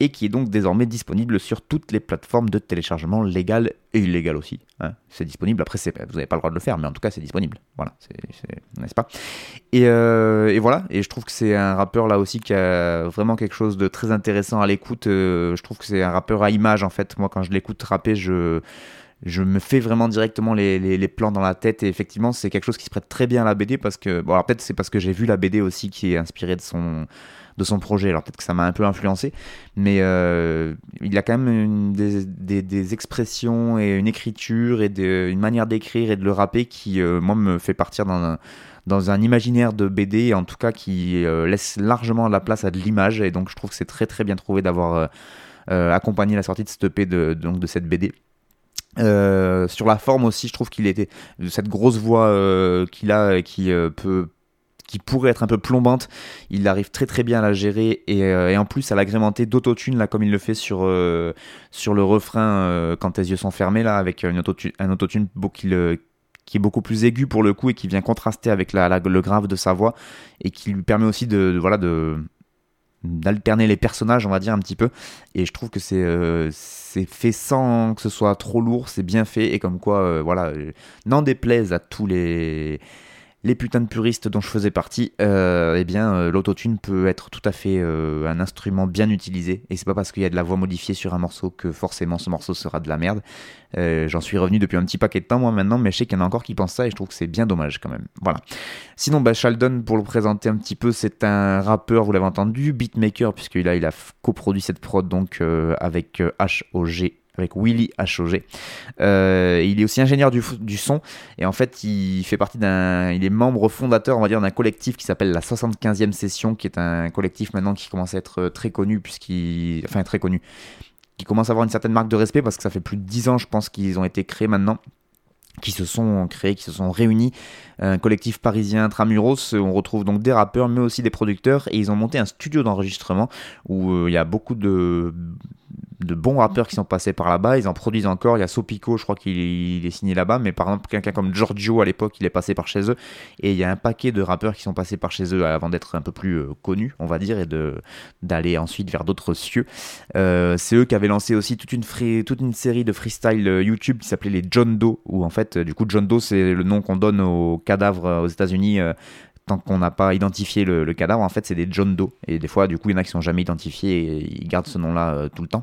et qui est donc désormais disponible sur toutes les plateformes de téléchargement légales et illégales aussi. Hein. C'est disponible, après vous n'avez pas le droit de le faire, mais en tout cas c'est disponible. Voilà, n'est-ce pas? Euh, et, voilà, et je trouve que c'est un rappeur là aussi qui a vraiment quelque chose de très intéressant à l'écoute. Euh, je trouve que c'est un rappeur à image en fait. Moi quand je l'écoute rapper, je je me fais vraiment directement les, les, plans dans la tête et effectivement c'est quelque chose qui se prête très bien à la BD parce que bon alors peut-être c'est parce que j'ai vu la BD aussi qui est inspirée de son de son projet. Alors peut-être que ça m'a un peu influencé mais euh, il a quand même des, des, expressions et une écriture et une manière d'écrire et de le rapper qui euh, moi me fait partir dans un, dans un imaginaire de BD en tout cas qui euh, laisse largement la place à de l'image. Et donc je trouve que c'est très très bien trouvé d'avoir accompagné la sortie de cette EP de, de cette BD euh, sur la forme aussi, je trouve qu'il était cette grosse voix euh, qu'il a qui euh, peut qui pourrait être un peu plombante, il arrive très très bien à la gérer et, en plus à l'agrémenter d'autotune là comme il le fait sur le refrain quand tes yeux sont fermés là avec une autotune, un autotune qui, qui est beaucoup plus aigu pour le coup et qui vient contraster avec le grave de sa voix et qui lui permet aussi de voilà de d'alterner les personnages, on va dire un petit peu. Et je trouve que c'est euh, c'est fait sans que ce soit trop lourd, c'est bien fait et comme quoi, euh, voilà, euh, n'en déplaise à tous les les putains de puristes dont je faisais partie, euh, eh bien, euh, l'autotune peut être tout à fait euh, un instrument bien utilisé. Et c'est pas parce qu'il y a de la voix modifiée sur un morceau que forcément ce morceau sera de la merde. J'en suis revenu depuis un petit paquet de temps, moi, maintenant, mais je sais qu'il y en a encore qui pensent ça et je trouve que c'est bien dommage quand même. Voilà. Sinon, bah, Sheldon, pour le présenter un petit peu, c'est un rappeur, vous l'avez entendu, beatmaker, puisqu'il a, il a coproduit cette prod donc avec HOG avec Willy HOG. Euh, il est aussi ingénieur du, son. Et en fait il fait partie d'un, il est membre fondateur on va dire d'un collectif qui s'appelle la 75e session qui est un collectif maintenant qui commence à être très connu puisqu'il, enfin très connu, qui commence à avoir une certaine marque de respect parce que ça fait plus de 10 ans je pense qu'ils ont été créés maintenant qui se sont créés, qui se sont réunis, un collectif parisien Tramuros, on retrouve donc des rappeurs mais aussi des producteurs. Et ils ont monté un studio d'enregistrement où euh, il y a beaucoup de de bons rappeurs qui sont passés par là-bas. Ils en produisent encore. Il y a Sopico, je crois qu'il est signé là-bas. Mais par exemple, quelqu'un comme Giorgio à l'époque, il est passé par chez eux. Et il y a un paquet de rappeurs qui sont passés par chez eux avant d'être un peu plus euh, connus, on va dire, et d'aller ensuite vers d'autres cieux. Euh, c'est eux qui avaient lancé aussi toute une, série de freestyle euh, YouTube qui s'appelait les John Doe. Où en fait, du coup, John Doe, c'est le nom qu'on donne aux cadavres aux États-Unis tant qu'on n'a pas identifié le, cadavre, en fait, c'est des John Doe. Et des fois, du coup, il y en a qui sont jamais identifiés et ils gardent ce nom-là euh, tout le temps.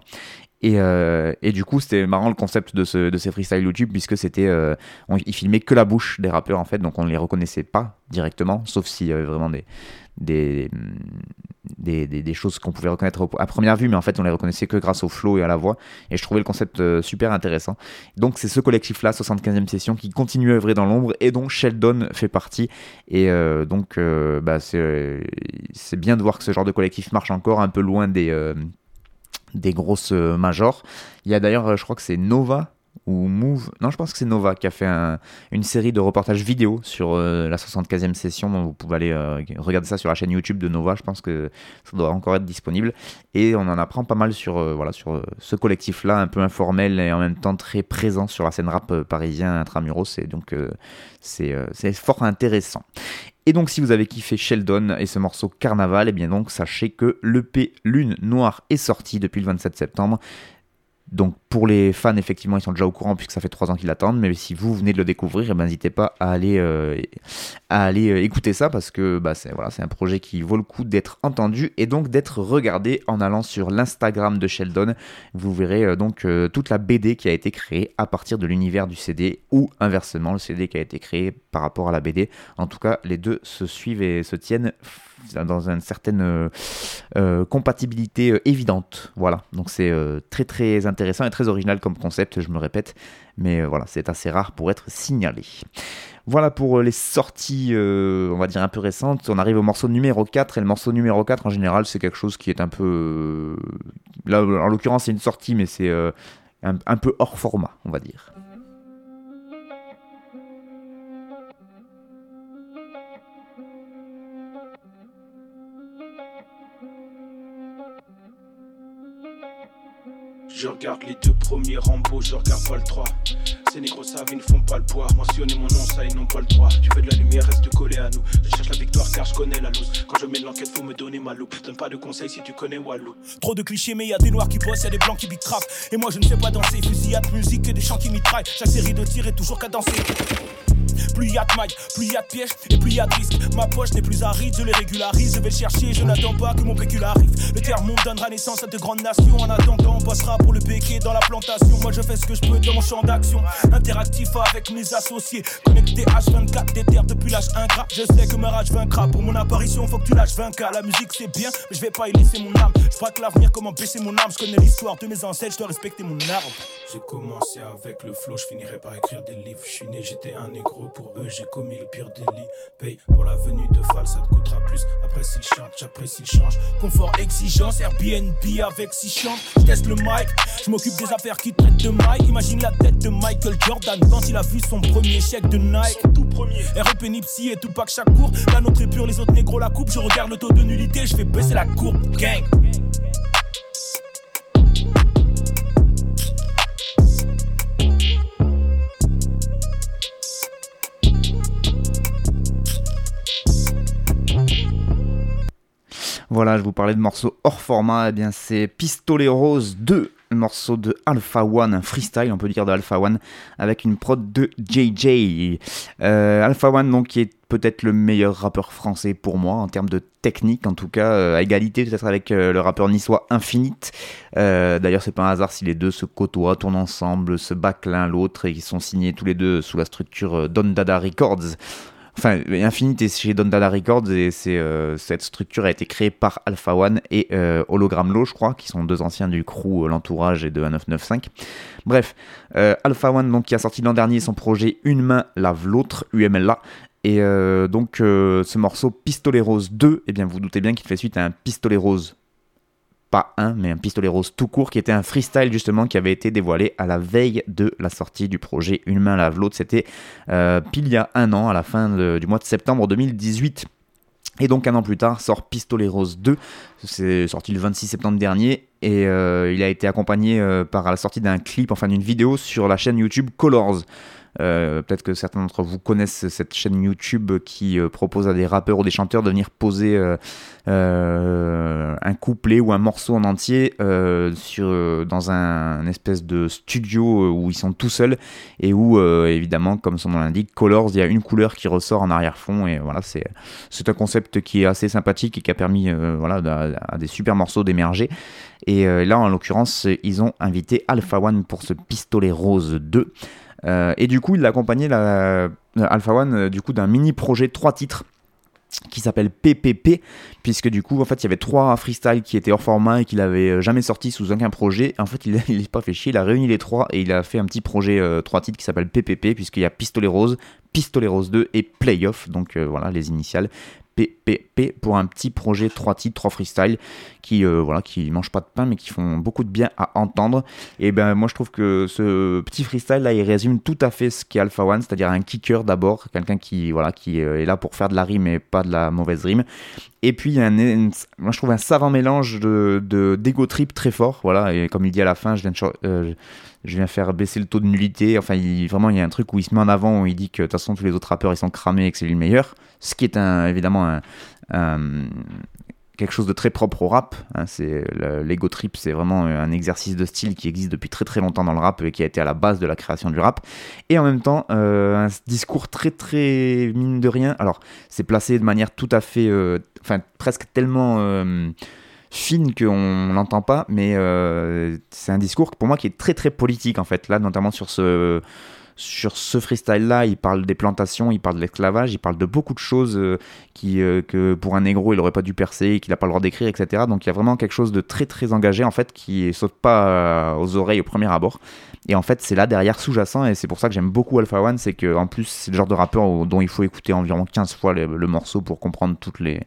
Et, euh, et, du coup, c'était marrant le concept de, ce, de ces freestyle YouTube, puisque c'était. Euh, ils filmaient que la bouche des rappeurs, en fait, donc on ne les reconnaissait pas directement, sauf s'il y avait vraiment des, des, des, des, choses qu'on pouvait reconnaître à première vue, mais en fait on les reconnaissait que grâce au flow et à la voix. Et je trouvais le concept euh, super intéressant. Donc c'est ce collectif-là, 75e session, qui continue à œuvrer dans l'ombre et dont Sheldon fait partie. Et donc bah, c'est bien de voir que ce genre de collectif marche encore un peu loin des, des grosses majors. Il y a d'ailleurs, je crois que c'est Nova ou Move, non je pense que c'est Nova qui a fait une série de reportages vidéo sur euh, la 75e session, donc vous pouvez aller euh, regarder ça sur la chaîne YouTube de Nova, je pense que ça doit encore être disponible, et on en apprend pas mal sur, euh, voilà, sur ce collectif-là, un peu informel et en même temps très présent sur la scène rap parisien intramuros, et donc c'est fort intéressant. Et donc si vous avez kiffé Sheldon et ce morceau Carnaval, et eh bien donc sachez que l'EP Lune Noire est sorti depuis le 27 septembre. Donc pour les fans, effectivement, ils sont déjà au courant puisque ça fait trois ans qu'ils l'attendent. Mais si vous venez de le découvrir, eh ben, n'hésitez pas à aller, euh, euh, écouter ça parce que bah, c'est un projet qui vaut le coup d'être entendu et donc d'être regardé en allant sur l'Instagram de Sheldon. Vous verrez euh, donc toute la BD qui a été créée à partir de l'univers du CD ou inversement, le CD qui a été créé par rapport à la BD. En tout cas, les deux se suivent et se tiennent dans une certaine compatibilité évidente. Voilà, donc c'est très très intéressant et très original comme concept, je me répète, mais euh, voilà, c'est assez rare pour être signalé. Voilà pour euh, les sorties, euh, on va dire un peu récentes. On arrive au morceau numéro 4, et le morceau numéro 4, en général, c'est quelque chose qui est un peu... là, en l'occurrence, c'est une sortie, mais c'est un peu hors format, on va dire. Je regarde les deux premiers Rambo, je regarde pas le 3. Ces négros savent, ils ne font pas le poids. Mentionner mon nom, ça, ils n'ont pas le droit. Tu veux de la lumière, reste collé à nous. Je cherche la victoire car je connais la loose. Quand je mène l'enquête, faut me donner ma loupe. Donne pas de conseils si tu connais Walou. Trop de clichés, mais y a des noirs qui bossent, y des blancs qui beat Et moi, je ne sais pas danser. Fusillade, musique et des chants qui mitraillent. Chaque série de tirs est toujours qu'à danser. Plus y a de mailles, plus y a de pièges et plus y a de risques. Ma poche n'est plus aride, je les régularise, je vais le chercher, je n'attends pas que mon pécule arrive. Le terre monde donnera naissance à de grandes nations. En attendant, on passera pour le béquet dans la plantation. Moi je fais ce que je peux dans mon champ d'action. Interactif avec mes associés. Connecté H24, des terres depuis l'âge ingrat. Je sais que ma rage vaincra. Pour mon apparition, faut que tu lâches 20K. La musique c'est bien, mais je vais pas y laisser mon âme. Je crois que l'avenir, comment baisser mon âme? Je connais l'histoire de mes ancêtres, je dois respecter mon arbre. J'ai commencé avec le flow, je finirai par écrire des livres. Je suis né, j'étais un négro pour eux, j'ai commis le pire délit. Paye pour la venue de Fall, ça te coûtera plus. Après s'il chante, j'apprécie le change. Confort, exigence, Airbnb avec si chante. Je teste le mic, je m'occupe des affaires qui traitent de Mike. Imagine la tête de Michael Jordan quand il a vu son premier chèque de Nike. tout premier. REP Nipsey et tout pack chaque cours. La nôtre est pure, les autres négros la coupe. Je regarde le taux de nullité, je fais baisser la courbe. Gang. Voilà, je vous parlais de morceaux hors format, eh bien c'est Pistolet Rose 2, le morceau de Alpha One, un freestyle, on peut dire de Alpha One, avec une prod de JJ. Euh, Alpha One, donc, qui est peut-être le meilleur rappeur français pour moi, en termes de technique, en tout cas, euh, à égalité peut-être avec euh, le rappeur niçois Infinite. D'ailleurs, c'est pas un hasard si les deux se côtoient, tournent ensemble, se battent l'un l'autre et qu'ils sont signés tous les deux sous la structure Don Dada Records. Enfin, Infinite est chez Don Dada Records et euh, cette structure a été créée par Alpha One et euh, Hologram Low, je crois, qui sont deux anciens du crew euh, L'Entourage et de 1995. Bref, Alpha One, donc, qui a sorti l'an dernier son projet Une main lave l'autre, UMLA. Et donc, ce morceau Pistolet Rose 2, eh bien, vous, doutez bien qu'il fait suite à un Pistolet Rose pas un, mais un pistolet rose tout court, qui était un freestyle justement qui avait été dévoilé à la veille de la sortie du projet Une main lave l'autre. C'était euh, pile il y a un an, à la fin du mois de septembre 2018. Et donc un an plus tard sort Pistolet Rose 2, c'est sorti le 26 septembre dernier, et euh, il a été accompagné euh, par la sortie d'un clip, enfin d'une vidéo sur la chaîne YouTube Colors. Euh, peut-être que certains d'entre vous connaissent cette chaîne YouTube qui euh, propose à des rappeurs ou des chanteurs de venir poser euh, un couplet ou un morceau en entier sur, dans un, espèce de studio où ils sont tout seuls et où, évidemment, comme son nom l'indique, Colors, il y a une couleur qui ressort en arrière-fond. Et voilà, c'est, un concept qui est assez sympathique et qui a permis voilà, à, des super morceaux d'émerger. Et là, en l'occurrence, ils ont invité Alpha One pour ce pistolet rose 2. Euh, et du coup, il a accompagné la, euh, Alpha One euh, du coup d'un mini projet trois titres qui s'appelle PPP, puisque du coup, en fait, il y avait trois freestyles qui étaient hors format et qu'il avait jamais sorti sous aucun projet. En fait, il n'est pas fait chier, il a réuni les trois et il a fait un petit projet trois titres qui s'appelle PPP, puisqu'il y a Pistolet Rose, Pistolet Rose 2 et Playoff, donc voilà les initiales. PPP pour un petit projet 3 titres, 3 freestyle qui euh, voilà qui mangent pas de pain mais qui font beaucoup de bien à entendre. Et ben moi je trouve que ce petit freestyle là il résume tout à fait ce qu'est Alpha One, c'est-à-dire un kicker d'abord, quelqu'un qui voilà qui euh, est là pour faire de la rime et pas de la mauvaise rime. Et puis un, moi je trouve un savant mélange de d'ego trip très fort, voilà et comme il dit à la fin, je viens de euh, je viens faire baisser le taux de nullité. Enfin, il, vraiment, il y a un truc où il se met en avant, où il dit que de toute façon, tous les autres rappeurs, ils sont cramés et que c'est lui le meilleur. Ce qui est évidemment quelque chose de très propre au rap. Hein, c'est l'ego trip, c'est vraiment un exercice de style qui existe depuis très très longtemps dans le rap et qui a été à la base de la création du rap. Et en même temps, euh, un discours très très mine de rien. Alors, c'est placé de manière tout à fait, euh, enfin presque tellement euh, fine qu'on l'entend pas, mais c'est un discours pour moi qui est très très politique en fait. Là, notamment sur ce sur ce freestyle-là, il parle des plantations, il parle de l'esclavage, il parle de beaucoup de choses euh, qui, euh, que pour un négro, il aurait pas dû percer, qu'il n'a pas le droit d'écrire, etc. Donc il y a vraiment quelque chose de très très engagé, en fait, qui saute pas euh, aux oreilles au premier abord. Et en fait, c'est là derrière sous-jacent, et c'est pour ça que j'aime beaucoup Alpha One, c'est qu'en plus, c'est le genre de rappeur dont il faut écouter environ 15 fois le morceau pour comprendre toutes les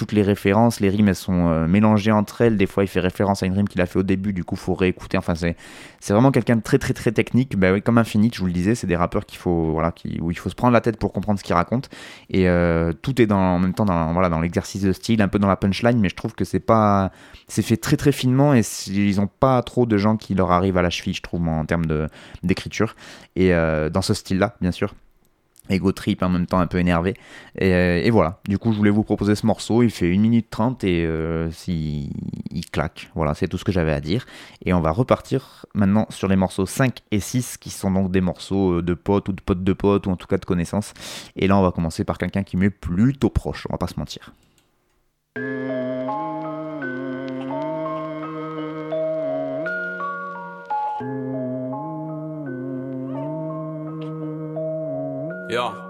toutes les références, les rimes elles sont euh, mélangées entre elles. Des fois, il fait référence à une rime qu'il a fait au début, du coup, faut réécouter. Enfin, c'est, c'est vraiment quelqu'un de très très très technique. Bah comme Infinite, je vous le disais, c'est des rappeurs faut, voilà, qui, où il faut se prendre la tête pour comprendre ce qu'ils racontent. Et euh, tout est dans, en même temps dans, voilà, l'exercice de style, un peu dans la punchline, mais je trouve que c'est pas, c'est fait très très finement et ils ont pas trop de gens qui leur arrivent à la cheville, je trouve, en termes d'écriture. Et euh, dans ce style-là, bien sûr ego trip en même temps un peu énervé. Euh, et, voilà, du coup je voulais vous proposer ce morceau, il fait 1 minute 30 et euh, si, il claque. Voilà, c'est tout ce que j'avais à dire. Et on va repartir maintenant sur les morceaux 5 et 6 qui sont donc des morceaux euh, de potes ou de potes de potes ou en tout cas de connaissances. Et là on va commencer par quelqu'un qui m'est plutôt proche, on va pas se mentir. Ja.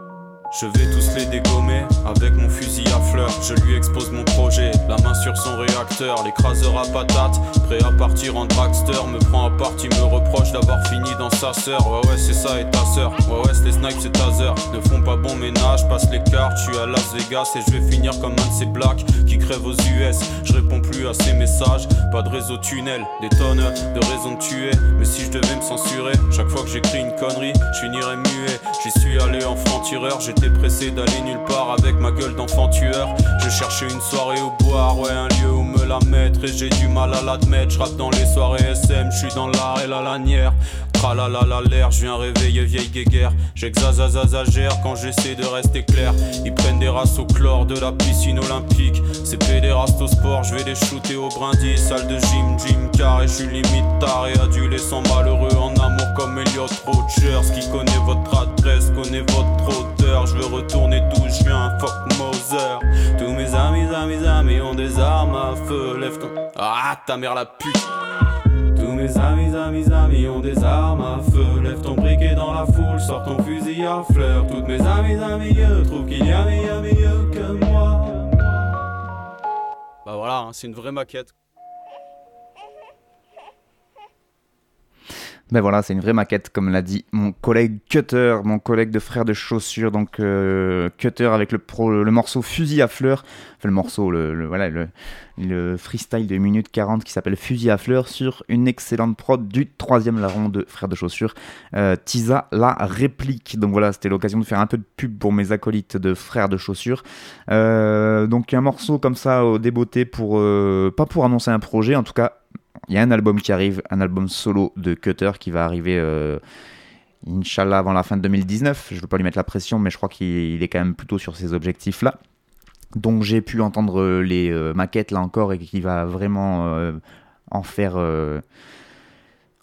Je vais tous les dégommer avec mon fusil à fleurs. Je lui expose mon projet, la main sur son réacteur. L'écraseur à patates, prêt à partir en dragster. Me prend à partie, me reproche d'avoir fini dans sa sœur. Ouais, ouais, c'est ça et ta sœur. Ouais, ouais, les snipes, c'est taser. Ne font pas bon ménage, passe les cartes. Je suis à Las Vegas et je vais finir comme un de ces blacks qui crèvent aux US. Je réponds plus à ces messages, pas de réseau tunnel, des tonnes de raisons de tuer. Mais si je devais me censurer, chaque fois que j'écris une connerie, je finirais muet. J'y suis allé en franc-tireur, J'étais pressé d'aller nulle part avec ma gueule d'enfant tueur. Je cherchais une soirée au boire, ouais, un lieu où me la mettre. Et j'ai du mal à l'admettre. Je dans les soirées SM, je suis dans l'art et la lanière. Tralala l'air, je viens réveiller vieille guéguerre. J'exagère quand j'essaie de rester clair. Ils prennent des races au chlore de la piscine olympique. C'est pédéraste au sport, je vais les shooter au brindis. Salle de gym, gym car et je suis limite tard et adulé sans malheureux en amour comme Elliot Rogers. Qui connaît votre Ah, ta mère la pute. Tous mes amis, amis, amis ont des armes à feu. Lève ton briquet dans la foule, sors ton fusil à fleurs. Toutes mes amis, amis, trouvent qu'il y a mieux, mieux que moi. Bah voilà, hein, c'est une vraie maquette. Ben voilà, c'est une vraie maquette, comme l'a dit mon collègue Cutter, mon collègue de frère de chaussures, donc euh, Cutter avec le, morceau Fusil à fleurs, le morceau, le, voilà, le, le, freestyle de minute 40 qui s'appelle Fusil à fleurs sur une excellente prod du troisième larron de frère de chaussures, euh, Tisa la réplique. Donc voilà, c'était l'occasion de faire un peu de pub pour mes acolytes de frères de chaussures. Euh, donc un morceau comme ça au débeauté pour, euh, pas pour annoncer un projet, en tout cas il y a un album qui arrive, un album solo de Cutter qui va arriver, euh, Inch'Allah, avant la fin de 2019. Je ne veux pas lui mettre la pression, mais je crois qu'il est quand même plutôt sur ces objectifs-là. Donc j'ai pu entendre euh, les euh, maquettes là encore et qui va vraiment en faire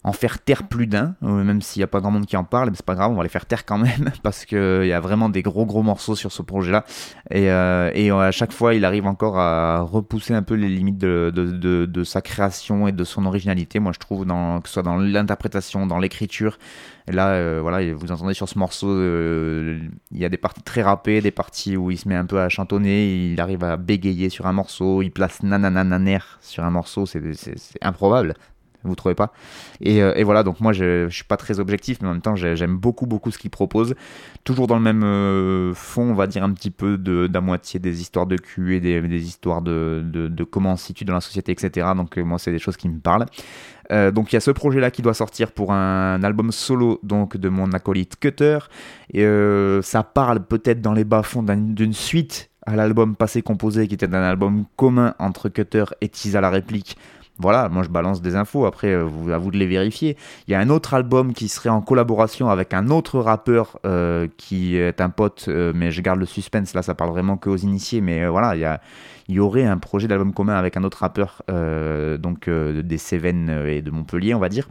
en faire taire plus d'un, euh, même s'il n'y a pas grand monde qui en parle, mais c'est pas grave, on va les faire taire quand même, parce qu'il y a vraiment des gros gros morceaux sur ce projet-là. Et, euh, et, à chaque fois, il arrive encore à repousser un peu les limites de, de, de, sa création et de son originalité, moi je trouve, que ce soit dans l'interprétation, dans l'écriture. Et là, euh, voilà, vous entendez sur ce morceau, il y a des parties très rappées, des parties où il se met un peu à chantonner, il arrive à bégayer sur un morceau, il place nananananer sur un morceau, c'est improbable vous trouvez pas euh, et, voilà, donc moi je, je, suis pas très objectif, mais en même temps j'aime beaucoup beaucoup ce qu'il propose. Toujours dans le même euh, fond, on va dire un petit peu d'à moitié des histoires de cul et des, histoires de, de, de, comment on se situe dans la société, etc. Donc euh, moi c'est des choses qui me parlent. donc il y a ce projet là qui doit sortir pour un album solo donc de mon acolyte Cutter. Et ça parle peut-être dans les bas-fonds d'une suite à l'album passé composé qui était un album commun entre Cutter et Tisa la réplique voilà, moi je balance des infos, après euh, à vous de les vérifier. Il y a un autre album qui serait en collaboration avec un autre rappeur euh, qui est un pote, euh, mais je garde le suspense, là ça parle vraiment que aux initiés, mais voilà, il y, il y aurait un projet d'album commun avec un autre rappeur, donc des Cévennes et de Montpellier, on va dire.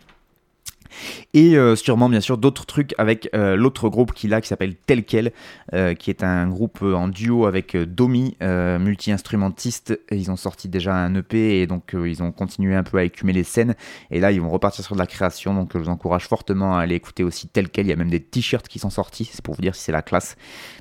Et euh, sûrement, bien sûr, d'autres trucs avec euh, l'autre groupe qu'il a qui s'appelle Tel Quel, euh, qui est un groupe en duo avec Domi, multi-instrumentiste. Ils ont sorti déjà un EP et donc ils ont continué un peu à écumer les scènes. Et là, ils vont repartir sur de la création. Donc je vous encourage fortement à aller écouter aussi Tel Quel. Il y a même des t-shirts qui sont sortis, c'est pour vous dire si c'est la classe.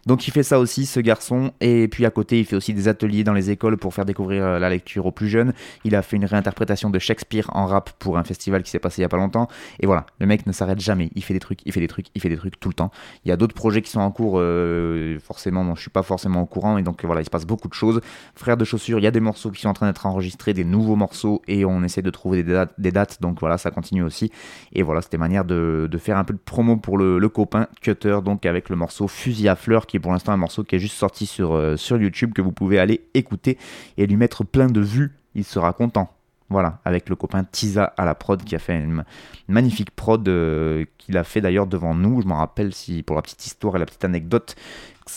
Donc il fait ça aussi, ce garçon. Et puis à côté, il fait aussi des ateliers dans les écoles pour faire découvrir la lecture aux plus jeunes. Il a fait une réinterprétation de Shakespeare en rap pour un festival qui s'est passé il y a pas longtemps. Et voilà le mec ne s'arrête jamais. Il fait des trucs, il fait des trucs, il fait des trucs tout le temps. Il y a d'autres projets qui sont en cours, euh, forcément, dont je suis pas forcément au courant. Et donc voilà, il se passe beaucoup de choses. Frère de chaussures, il y a des morceaux qui sont en train d'être enregistrés, des nouveaux morceaux, et on essaie de trouver des dates. donc voilà, ça continue aussi. Et voilà, c'était manière de, faire un peu de promo pour le, copain Cutter, donc avec le morceau Fusil à fleurs, qui est pour l'instant un morceau qui est juste sorti sur, euh, sur YouTube, que vous pouvez aller écouter et lui mettre plein de vues. Il sera content. Voilà, avec le copain Tisa à la prod qui a fait une magnifique prod euh, qu'il a fait d'ailleurs devant nous. Je m'en rappelle si pour la petite histoire et la petite anecdote,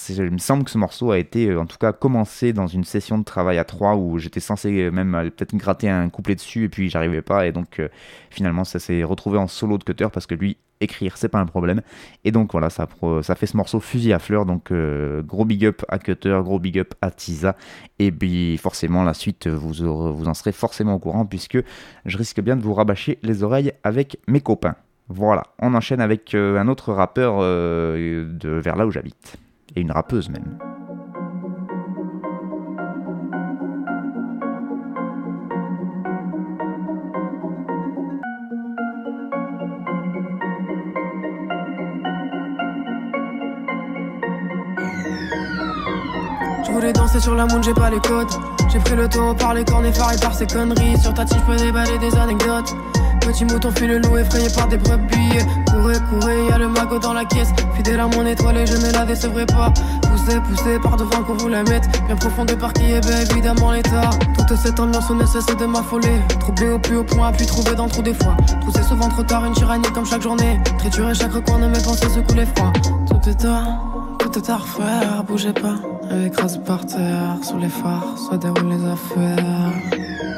il me semble que ce morceau a été euh, en tout cas commencé dans une session de travail à trois où j'étais censé même peut-être gratter un couplet dessus et puis j'arrivais pas et donc euh, finalement ça s'est retrouvé en solo de cutter parce que lui écrire, c'est pas un problème. Et donc voilà, ça, fait ce morceau fusil à fleurs. Donc euh, gros big up à Cutter, gros big up à Tisa. Et puis forcément, la suite, vous, en serez forcément au courant puisque je risque bien de vous rabâcher les oreilles avec mes copains. Voilà, on enchaîne avec un autre rappeur de vers là où j'habite. Et une rappeuse même. Je voulais danser sur la moon, j'ai pas les codes. J'ai pris le taureau par les cornes effarés par ces conneries. Sur ta je peux déballer des anecdotes. Petit mouton fait le loup effrayé par des brebis. Courez, courez, y'a le magot dans la caisse. Fidèle à mon étoile et je ne la décevrai pas. Poussé, poussé par devant qu'on vous la mette. Bien profond de par qui est bien évidemment l'état. Toute cette ambiance ne cesse de m'affoler. Troublé au plus haut point, puis trouvé dans trop des fois. C'est souvent trop tard, une tyrannie comme chaque journée. Triturer chaque coin de mes pensées se couler froid. Tout est tard, tout est tard, frère, bougez pas. Écrase par terre, sur les phares, soit déroule les affaires.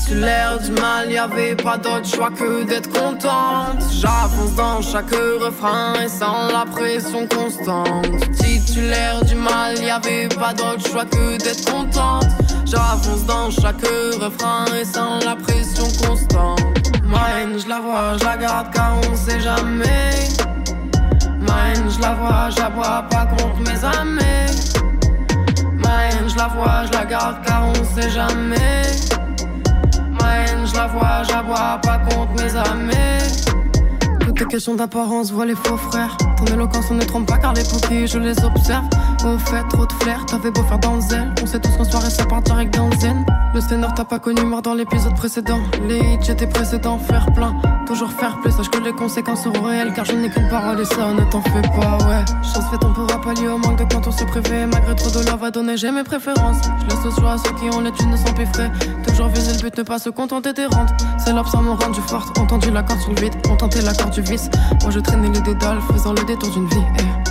Titulaire du mal, y avait pas d'autre choix que d'être contente. J'avance dans chaque refrain et sans la pression constante. Titulaire du mal, y avait pas d'autre choix que d'être contente. J'avance dans chaque refrain et sans la pression constante. Mine, je la vois, je la garde car on sait jamais Mine, je la vois, je la vois pas contre mes amis. Mine, je la vois, je la garde car on sait jamais. La vois, j'aboie pas contre mes amis. Tout est question d'apparence, vois les faux frères. Ton éloquence, on ne trompe pas car les qui je les observe. Au fait, trop de flair, t'avais beau faire dans le. On sait tous qu'en soirée, ça part direct dans le zen. Le sténor t'as pas connu mort dans l'épisode précédent. Les hits, j'étais précédent, faire plein. Toujours faire plus, sache que les conséquences seront réelles. Car je n'ai qu'une parole et ça, ne t'en fais pas, ouais. Chance fait, on pourra pallier au manque de quand on se privé. Malgré trop de love à donner, j'ai mes préférences. Je laisse au choix à ceux qui ont les thunes sans frais. Toujours viser le but, ne pas se contenter des rentes. C'est l'absent m'ont rendu forte. Entendu la corde sur le vide, on tentait l'accord du vice. Moi je traînais les dédales, faisant le détour d'une vie. Eh,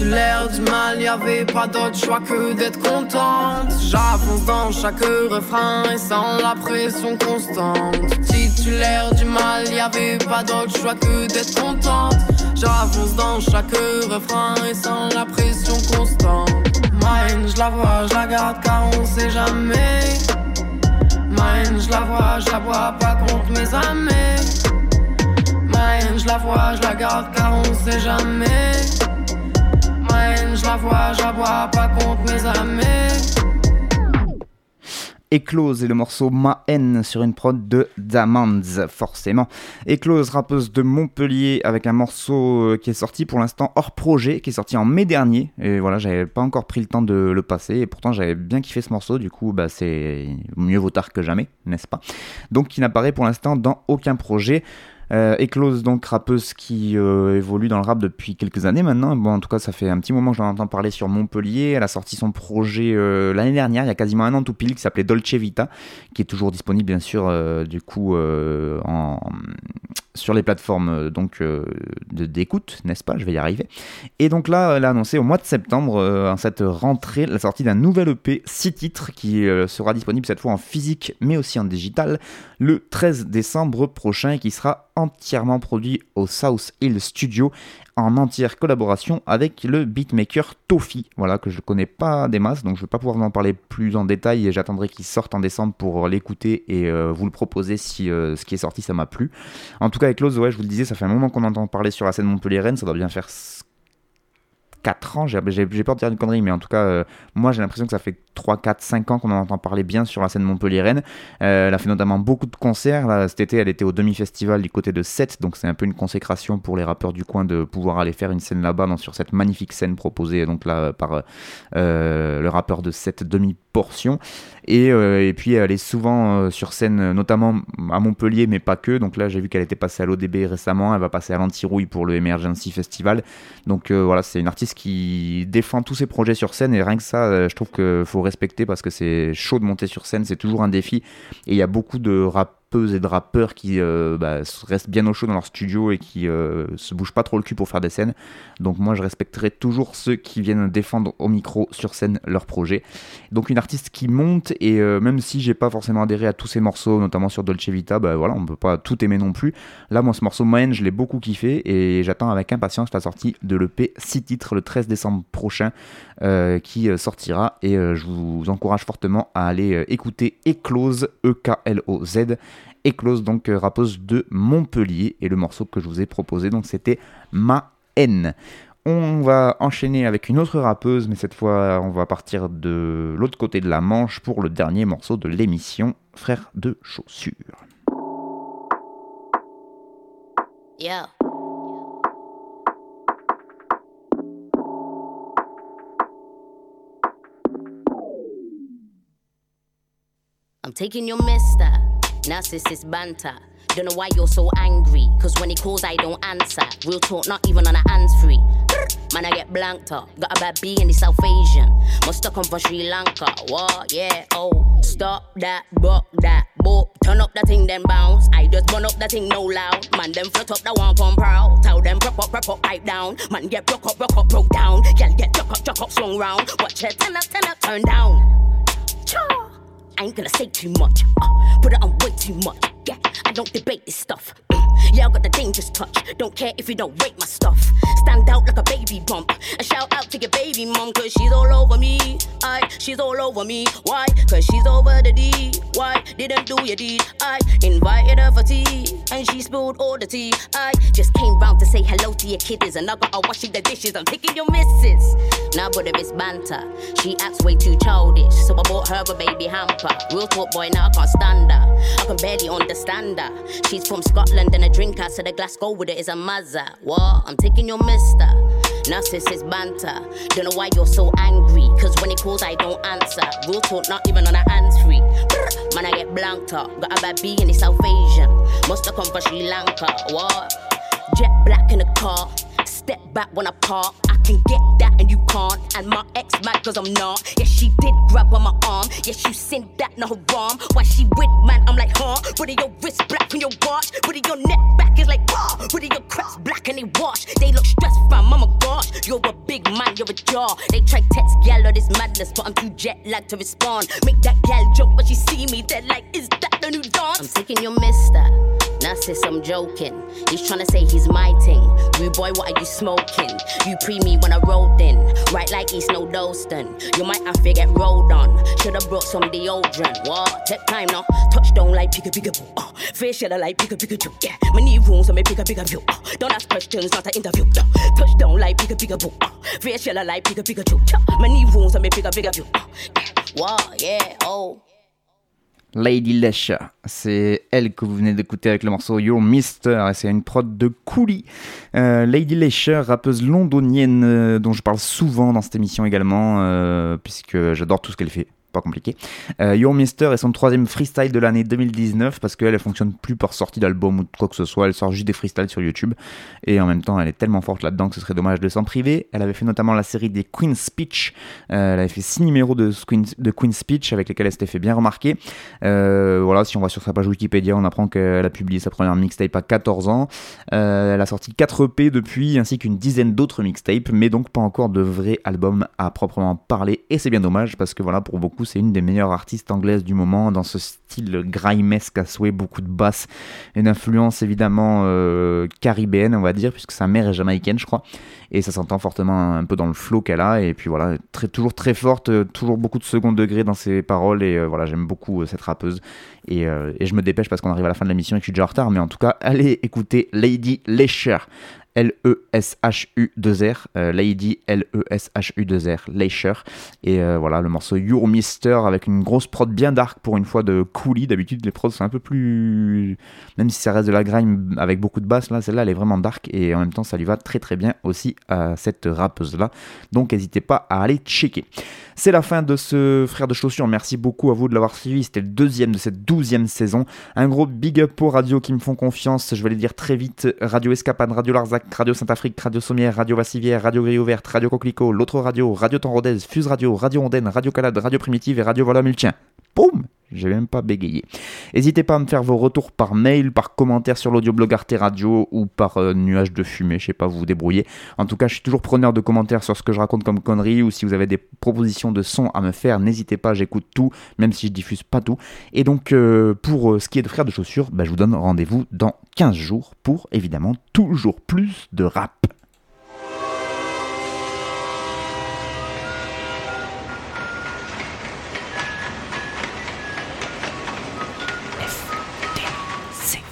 eh. Titulaire du mal, y avait pas d'autre choix que d'être contente. J'avance dans chaque refrain et sans la pression constante. Titulaire du mal, y avait pas d'autre choix que d'être contente. J'avance dans chaque refrain et sans la pression constante. Mine, je la vois, je la garde car on sait jamais. Mine, je la vois, je la vois pas contre mes amis. Mine, je la vois, je la garde car on sait jamais. Mine, je la vois, mes amis. Eclose et le morceau Ma haine sur une prod de Damands, forcément. Eclose, rappeuse de Montpellier, avec un morceau euh, qui est sorti pour l'instant hors projet, qui est sorti en mai dernier. Et voilà, j'avais pas encore pris le temps de le passer, et pourtant j'avais bien kiffé ce morceau, du coup, bah, c'est mieux vaut tard que jamais, n'est-ce pas? Donc, qui n'apparaît pour l'instant dans aucun projet. Euh, Eclose, donc rappeuse qui euh, évolue dans le rap depuis quelques années maintenant. Bon, en tout cas, ça fait un petit moment que j'en entends parler sur Montpellier. Elle a sorti son projet euh, l'année dernière, il y a quasiment un an tout pile, qui s'appelait Dolce Vita, qui est toujours disponible, bien sûr, euh, du coup, sur les plateformes donc d'écoute, n'est-ce pas? Je vais y arriver. Et donc là, elle a annoncé au mois de septembre, en cette rentrée, la sortie d'un nouvel EP 6 titres qui sera disponible cette fois en physique, mais aussi en digital, le 13 décembre prochain, et qui sera entièrement produit au South Hill Studio en entière collaboration avec le beatmaker Tofi, voilà que je connais pas des masses, donc je vais pas pouvoir en parler plus en détail et j'attendrai qu'il sorte en décembre pour l'écouter et euh, vous le proposer si euh, ce qui est sorti ça m'a plu. En tout cas avec Loz, ouais, je vous le disais, ça fait un moment qu'on entend parler sur la scène Montpellier Rennes, ça doit bien faire 4 ans, j'ai peur de dire une connerie, mais en tout cas, euh, moi j'ai l'impression que ça fait 3, 4, 5 ans qu'on en entend parler bien sur la scène Montpellier-Rennes. Euh, elle a fait notamment beaucoup de concerts. Là, cet été, elle était au demi-festival du côté de Sète, donc c'est un peu une consécration pour les rappeurs du coin de pouvoir aller faire une scène là-bas, sur cette magnifique scène proposée donc là par euh, le rappeur de cette demi-portion. Et, puis elle est souvent sur scène, notamment à Montpellier, mais pas que. Donc là, j'ai vu qu'elle était passée à l'ODB récemment. Elle va passer à l'Antirouille pour le Emergency Festival. Donc voilà, c'est une artiste qui défend tous ses projets sur scène et rien que ça, je trouve qu'il faut respecter parce que c'est chaud de monter sur scène, c'est toujours un défi. Et il y a beaucoup de rap et de rappeurs qui euh, bah, restent bien au chaud dans leur studio et qui euh, se bougent pas trop le cul pour faire des scènes. Donc moi je respecterai toujours ceux qui viennent défendre au micro sur scène leur projet. Donc une artiste qui monte et euh, même si j'ai pas forcément adhéré à tous ses morceaux, notamment sur Dolce Vita, bah voilà, on peut pas tout aimer non plus. Là moi ce morceau moyenne je l'ai beaucoup kiffé et j'attends avec impatience la sortie de l'EP 6 titres le 13 décembre prochain qui sortira et je vous encourage fortement à aller écouter Eclose, E-K-L-O-Z Eclose, donc euh, rappeuse de Montpellier. Et le morceau que je vous ai proposé, donc c'était Ma haine. On va enchaîner avec une autre rappeuse, mais cette fois on va partir de l'autre côté de la Manche pour le dernier morceau de l'émission, Frère de chaussures. I'm taking your. Narcissist banter. Don't know why you're so angry. Cause when he calls, I don't answer. Real talk, not even on a hands free. Man, I get blanked up. Got a bad B in the South Asian. Must have come from Sri Lanka. What? Yeah, oh. Stop that, rock that, boop. Turn up that thing, then bounce. I just burn up that thing, no loud. Man, them float up the one pump proud. Tell them prop up, prop up, pipe down. Man, get broke up, broke up, broke down. Girl, get chuck up, chuck up, swung round. Watch it, turn up, turn up, turn down. Cha. I ain't gonna say too much. Uh, put it on way too much. Yeah, I don't debate this stuff. yeah, I got the dangerous touch. Don't care if you don't rate my stuff. Stand out like a baby bump. A shout out to your baby mom, cause she's all over me. I, she's all over me. Why? Cause she's over the D. Why? Didn't do your deed. I invited her for tea, and she spilled all the tea. I just came round to say hello to your kiddies, and I got her washing the dishes. I'm taking your missus. Now, but if it's banter, she acts way too childish. So I bought her a baby hamper. Real talk, boy, now I can't stand her. I can barely understand her. She's from Scotland and a drinker, so the glass go with it is a mazza. What? I'm taking your mister. Narcissist banter. Don't know why you're so angry. Cause when he calls, I don't answer. Real talk, not even on a hands free. Man, I get blanked up. Got a bad B in the South Asian. Must have come from Sri Lanka. What? Jet black in the car. Step back when I park. I can get that and you can't. And my ex mad cause I'm not. Yes, she did grab on my arm. Yes, you seen that, no haram. Why she with man? I'm like, huh? Put your wrist black on your watch. Put your neck back is like, ah. Put your crepes black and they wash. They look stressed fam, I'm a gosh. You're a big man, you're a jaw. They try text gal or this madness, but I'm too jet lagged to respond. Make that gal jump, but she see me. They're like, is that the new dance? I'm taking your mister. Narciss, I'm joking. He's trying to say he's my thing. Rude boy, what are you smoking? You pre me when I rolled in. Right like East No Dalston. You might have to get rolled on. Should've brought some deodorant. What? Take time now. Touchdown like pika pika boo. Uh. Facial like pika pika choo. Yeah. My knee room so me pika pika view. Uh. Don't ask questions, not an interview. Uh. Touchdown like pika pika boo. Uh. Facial like pika pika choo. My knee room so me pika pika view. Uh. Yeah. Wow, yeah, oh. Lady Lesha, c'est elle que vous venez d'écouter avec le morceau Your Mister, et c'est une prod de Cooley. Euh, Lady Lesha, rappeuse londonienne euh, dont je parle souvent dans cette émission également, euh, puisque j'adore tout ce qu'elle fait pas compliqué. Euh, Your Mister est son troisième freestyle de l'année 2019 parce qu'elle elle fonctionne plus par sortie d'album ou quoi que ce soit. Elle sort juste des freestyles sur YouTube et en même temps elle est tellement forte là-dedans que ce serait dommage de s'en priver. Elle avait fait notamment la série des Queen's Speech. Euh, elle avait fait six numéros de, Queen, de Queen's Speech avec lesquels elle s'était fait bien remarquer. Euh, voilà, si on va sur sa page Wikipédia, on apprend qu'elle a publié sa première mixtape à 14 ans. Euh, elle a sorti 4 EP depuis ainsi qu'une dizaine d'autres mixtapes, mais donc pas encore de vrais albums à proprement parler. Et c'est bien dommage parce que voilà, pour beaucoup c'est une des meilleures artistes anglaises du moment. Dans ce style grimesque à souhait, beaucoup de basses, une influence évidemment euh, caribéenne, on va dire, puisque sa mère est jamaïcaine, je crois, et ça s'entend fortement un peu dans le flow qu'elle a, et puis voilà, toujours très forte, euh, toujours beaucoup de second degré dans ses paroles, et euh, voilà, j'aime beaucoup cette rappeuse, et, et, je me dépêche parce qu'on arrive à la fin de l'émission et que je suis déjà retard, mais en tout cas, allez écouter Lady Lesher. L-E-S-H-U-2-R, euh, Lady L-E-S-H-U-2-R, Leisure. Et euh, voilà, le morceau Your Mister avec une grosse prod bien dark pour une fois de Coolie. D'habitude, les prods sont un peu plus. Même si ça reste de la grime avec beaucoup de basse, là, celle-là, elle est vraiment dark et en même temps, ça lui va très très bien aussi à cette rappeuse-là. Donc, n'hésitez pas à aller checker. C'est la fin de ce frère de chaussures. Merci beaucoup à vous de l'avoir suivi. C'était le deuxième de cette douzième saison. Un gros big up aux radios qui me font confiance. Je vais les dire très vite. Radio Escapade, Radio Larzac, Radio Saint-Afrique, Radio Sommière, Radio Vassivière, Radio Grille Ouverte, Radio Coquelicot, l'autre radio, Radio Temps Rodez, Fuse Radio, Radio Ondaine, Radio Calade, Radio Primitive et Radio Voilà Multien. Boum j'ai même pas bégayé. N'hésitez pas à me faire vos retours par mail, par commentaire sur l'audioblog Arte Radio ou par euh, nuage de fumée, je sais pas, vous vous débrouillez. En tout cas, je suis toujours preneur de commentaires sur ce que je raconte comme conneries ou si vous avez des propositions de son à me faire, n'hésitez pas, j'écoute tout, même si je diffuse pas tout. Et donc, euh, pour euh, ce qui est de frères de chaussures, bah, je vous donne rendez-vous dans 15 jours pour évidemment toujours plus de rap.